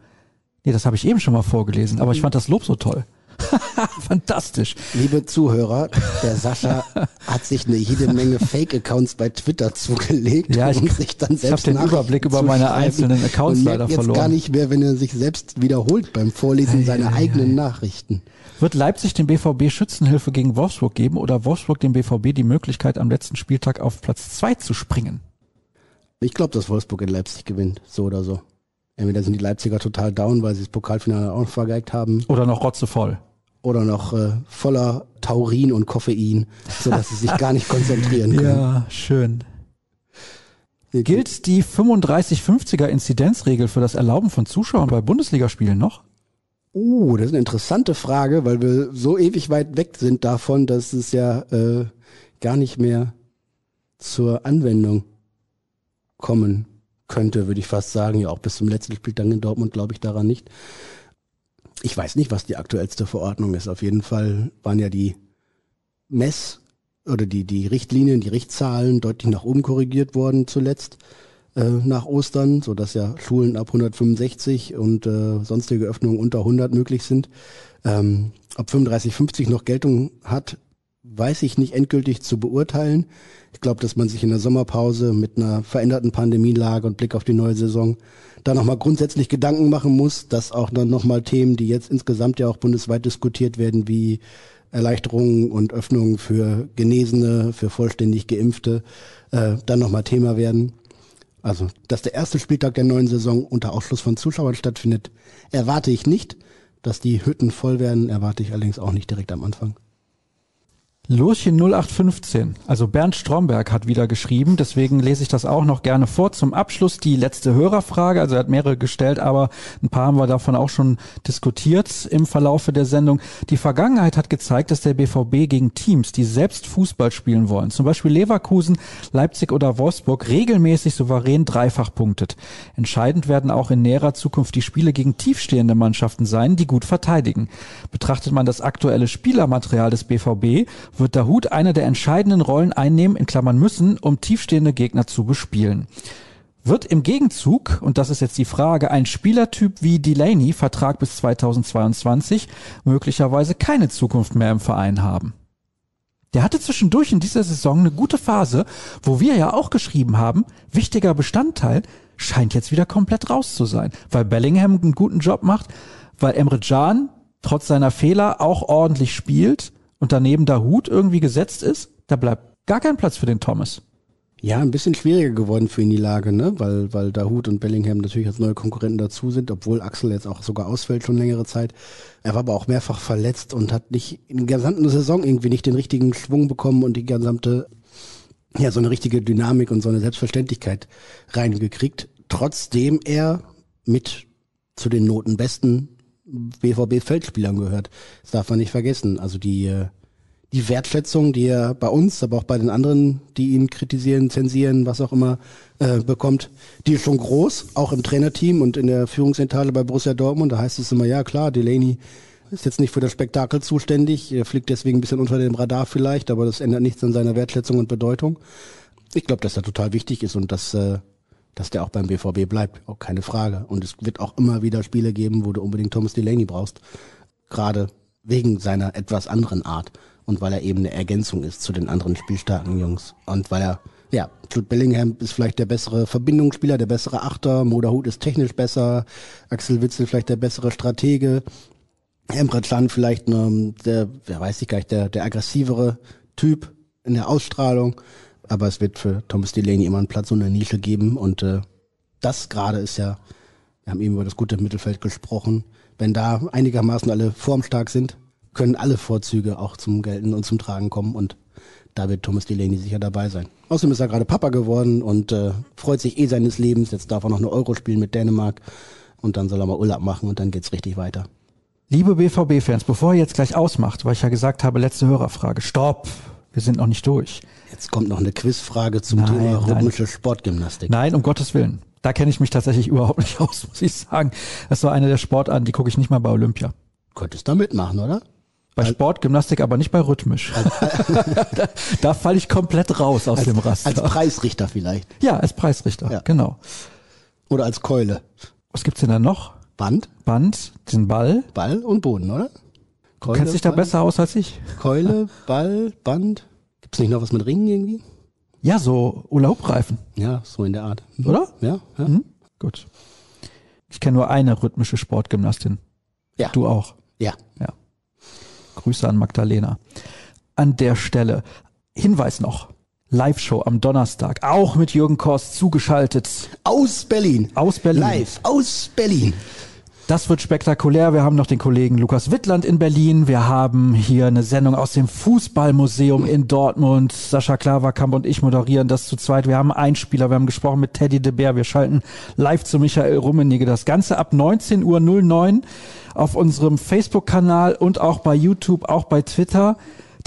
Nee, das habe ich eben schon mal vorgelesen, aber ich fand das Lob so toll. Fantastisch.
Liebe Zuhörer, der Sascha hat sich eine jede Menge Fake-Accounts bei Twitter zugelegt,
Ja, ich-
um sich dann
ich
selbst
hab den Überblick über meine einzelnen Accounts
und
leider
jetzt
verloren.
gar nicht mehr, wenn er sich selbst wiederholt beim Vorlesen seiner eigenen Nachrichten.
Wird Leipzig dem BVB Schützenhilfe gegen Wolfsburg geben oder Wolfsburg dem BVB die Möglichkeit, am letzten Spieltag auf Platz zwei zu springen?
Ich glaube, dass Wolfsburg in Leipzig gewinnt, so oder so. Entweder sind die Leipziger total down, weil sie das Pokalfinale auch noch vergeigt haben,
Oder noch rotzevoll?
Oder noch äh, voller Taurin und Koffein, sodass sie sich gar nicht konzentrieren können.
Ja, schön. Gilt die 35-50er Inzidenzregel für das Erlauben von Zuschauern bei Bundesligaspielen noch?
Uh, das ist eine interessante Frage, weil wir so ewig weit weg sind davon, dass es ja äh, gar nicht mehr zur Anwendung kommen könnte, würde ich fast sagen. Ja, auch bis zum letzten Spieltag in Dortmund glaube ich daran nicht. Ich weiß nicht, was die aktuellste Verordnung ist. Auf jeden Fall waren ja die Mess- oder die, die Richtlinien, die Richtzahlen deutlich nach oben korrigiert worden zuletzt äh, nach Ostern, so dass ja Schulen ab 165 und äh, sonstige Öffnungen unter 100 möglich sind. Ähm, ob 35,50 noch Geltung hat, weiß ich nicht endgültig zu beurteilen. Ich glaube, dass man sich in der Sommerpause mit einer veränderten Pandemielage und Blick auf die neue Saison da nochmal grundsätzlich Gedanken machen muss, dass auch dann nochmal Themen, die jetzt insgesamt ja auch bundesweit diskutiert werden, wie Erleichterungen und Öffnungen für Genesene, für vollständig Geimpfte, äh, dann nochmal Thema werden. Also, dass der erste Spieltag der neuen Saison unter Ausschluss von Zuschauern stattfindet, erwarte ich nicht. Dass die Hütten voll werden, erwarte ich allerdings auch nicht direkt am Anfang.
Lurchen 0815, also Bernd Stromberg hat wieder geschrieben, deswegen lese ich das auch noch gerne vor. Zum Abschluss die letzte Hörerfrage, also er hat mehrere gestellt, aber ein paar haben wir davon auch schon diskutiert im Verlaufe der Sendung. Die Vergangenheit hat gezeigt, dass der BVB gegen Teams, die selbst Fußball spielen wollen, zum Beispiel Leverkusen, Leipzig oder Wolfsburg, regelmäßig souverän dreifach punktet. Entscheidend werden auch in näherer Zukunft die Spiele gegen tiefstehende Mannschaften sein, die gut verteidigen. Betrachtet man das aktuelle Spielermaterial des BVB, wird Dahut eine der entscheidenden Rollen einnehmen, in Klammern müssen, um tiefstehende Gegner zu bespielen. Wird im Gegenzug, und das ist jetzt die Frage, ein Spielertyp wie Delaney, Vertrag bis 2022, möglicherweise keine Zukunft mehr im Verein haben? Der hatte zwischendurch in dieser Saison eine gute Phase, wo wir ja auch geschrieben haben, wichtiger Bestandteil scheint jetzt wieder komplett raus zu sein, weil Bellingham einen guten Job macht, weil Emre Can trotz seiner Fehler auch ordentlich spielt und daneben der Hut irgendwie gesetzt ist, da bleibt gar kein Platz für den Thomas.
Ja, ein bisschen schwieriger geworden für ihn die Lage, ne? Weil, weil Dahut und Bellingham natürlich als neue Konkurrenten dazu sind, obwohl Axel jetzt auch sogar ausfällt schon längere Zeit. Er war aber auch mehrfach verletzt und hat nicht in der gesamten Saison irgendwie nicht den richtigen Schwung bekommen und die gesamte, ja, so eine richtige Dynamik und so eine Selbstverständlichkeit reingekriegt. Trotzdem er mit zu den Notenbesten BVB-Feldspielern gehört. Das darf man nicht vergessen. Also die, äh, die Wertschätzung, die er bei uns, aber auch bei den anderen, die ihn kritisieren, zensieren, was auch immer, äh, bekommt, die ist schon groß, auch im Trainerteam und in der Führungsentage bei Borussia Dortmund. Da heißt es immer, ja klar, Delaney ist jetzt nicht für das Spektakel zuständig, er fliegt deswegen ein bisschen unter dem Radar vielleicht, aber das ändert nichts an seiner Wertschätzung und Bedeutung. Ich glaube, dass er total wichtig ist und dass äh, dass der auch beim BVB bleibt, auch keine Frage. Und es wird auch immer wieder Spiele geben, wo du unbedingt Thomas Delaney brauchst. Gerade wegen seiner etwas anderen Art und weil er eben eine Ergänzung ist zu den anderen spielstarken Jungs. Und weil er, ja, Jude Bellingham ist vielleicht der bessere Verbindungsspieler, der bessere Achter, Moderhut ist technisch besser, Axel Witzel vielleicht der bessere Stratege, Emre Can vielleicht ne, der, wer weiß ich gar nicht, der, der aggressivere Typ in der Ausstrahlung aber es wird für Thomas Delaney immer einen Platz und eine Nische geben und äh, das gerade ist ja, wir haben eben über das gute Mittelfeld gesprochen, wenn da einigermaßen alle formstark sind, können alle Vorzüge auch zum Gelten und zum Tragen kommen und da wird Thomas Delaney sicher dabei sein. Außerdem ist er gerade Papa geworden und äh, freut sich eh seines Lebens. Jetzt darf er noch eine Euro spielen mit Dänemark und dann soll er mal Urlaub machen und dann geht's richtig weiter.
Liebe BVB-Fans, bevor ihr jetzt gleich ausmacht, weil ich ja gesagt habe, letzte Hörerfrage, stopp, wir sind noch nicht durch.
Jetzt kommt noch eine Quizfrage zum nein, Thema rhythmische. Sportgymnastik.
Nein, um Gottes Willen. Da kenne ich mich tatsächlich überhaupt nicht aus, muss ich sagen. Das war eine der Sportarten, die gucke ich nicht mal bei Olympia.
Könntest da mitmachen, oder?
Bei Sportgymnastik, aber nicht bei rhythmisch. da, da falle ich komplett raus aus
als,
dem Raster.
Als Preisrichter vielleicht.
Ja, als Preisrichter, ja. genau.
Oder als Keule.
Was gibt's denn da noch?
Band.
Band, den Ball.
Ball und Boden, oder?
Keule, du kennst dich da Ball, besser aus als ich.
Keule, Ball, Band. Gibt's nicht noch was mit Ringen irgendwie?
Ja, so Urlaubreifen.
Ja, so in der Art.
Mhm. Oder?
Ja, ja. Mhm.
Gut. Ich kenne nur eine rhythmische Sportgymnastin.
Ja.
Du auch.
Ja.
Ja. Grüße an Magdalena. An der Stelle Hinweis noch. Live-Show am Donnerstag, auch mit Jürgen Korst zugeschaltet.
Aus Berlin.
Aus Berlin.
Live, aus Berlin.
Das wird spektakulär. Wir haben noch den Kollegen Lukas Wittland in Berlin. Wir haben hier eine Sendung aus dem Fußballmuseum in Dortmund. Sascha Klaverkamp und ich moderieren das zu zweit. Wir haben einen Spieler. Wir haben gesprochen mit Teddy de Beer. Wir schalten live zu Michael Rummenigge. Das Ganze ab 19.09 Uhr auf unserem Facebook-Kanal und auch bei YouTube, auch bei Twitter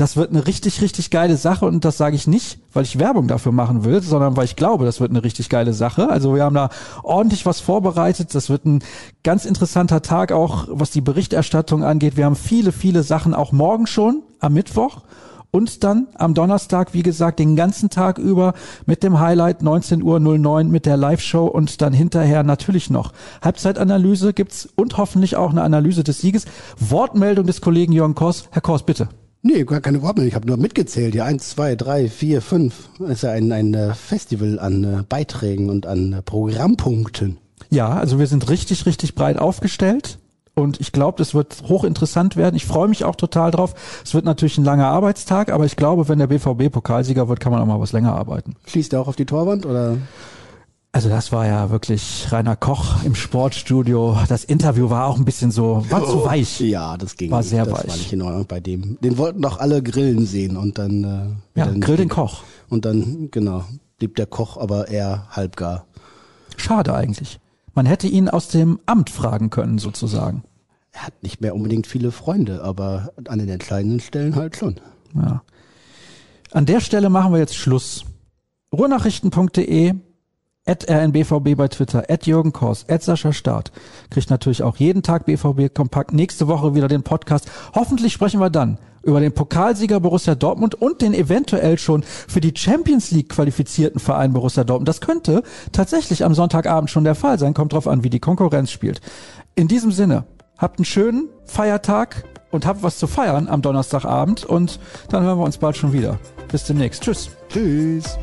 das wird eine richtig, richtig geile Sache und das sage ich nicht, weil ich Werbung dafür machen will, sondern weil ich glaube, das wird eine richtig geile Sache. Also wir haben da ordentlich was vorbereitet. Das wird ein ganz interessanter Tag auch, was die Berichterstattung angeht. Wir haben viele, viele Sachen auch morgen schon am Mittwoch. Und dann am Donnerstag, wie gesagt, den ganzen Tag über mit dem Highlight 19.09 Uhr mit der Live-Show und dann hinterher natürlich noch Halbzeitanalyse gibt's und hoffentlich auch eine Analyse des Sieges. Wortmeldung des Kollegen Jörn Kors. Herr Kors, bitte.
Nee, gar keine Wortmeldung. Ich habe nur mitgezählt. Ja, eins, zwei, drei, vier, fünf. Das ist ja ein, ein äh, Festival an äh, Beiträgen und an äh, Programmpunkten.
Ja, also wir sind richtig, richtig breit aufgestellt. Und ich glaube, das wird hochinteressant werden. Ich freue mich auch total drauf. Es wird natürlich ein langer Arbeitstag, aber ich glaube, wenn der BVB Pokalsieger wird, kann man auch mal was länger arbeiten.
Schließt er auch auf die Torwand oder?
Also das war ja wirklich Rainer Koch im Sportstudio. Das Interview war auch ein bisschen so, war zu weich.
Ja, das ging
War
nicht.
sehr
das
weich.
war nicht in Ordnung bei dem. Den wollten doch alle grillen sehen und dann äh,
Ja,
dann
Grill den Koch.
Und dann genau blieb der Koch aber eher halbgar.
Schade eigentlich. Man hätte ihn aus dem Amt fragen können, sozusagen.
Er hat nicht mehr unbedingt viele Freunde, aber an den entscheidenden Stellen halt schon.
Ja. An der Stelle machen wir jetzt Schluss. Ruhrnachrichten.de at rnbvb bei Twitter, at Jürgen Kors, at Sascha Staat. Kriegt natürlich auch jeden Tag BVB Kompakt. Nächste Woche wieder den Podcast. Hoffentlich sprechen wir dann über den Pokalsieger Borussia Dortmund und den eventuell schon für die Champions League qualifizierten Verein Borussia Dortmund. Das könnte tatsächlich am Sonntagabend schon der Fall sein. Kommt drauf an, wie die Konkurrenz spielt. In diesem Sinne, habt einen schönen Feiertag und habt was zu feiern am Donnerstagabend und dann hören wir uns bald schon wieder. Bis demnächst. Tschüss.
Tschüss.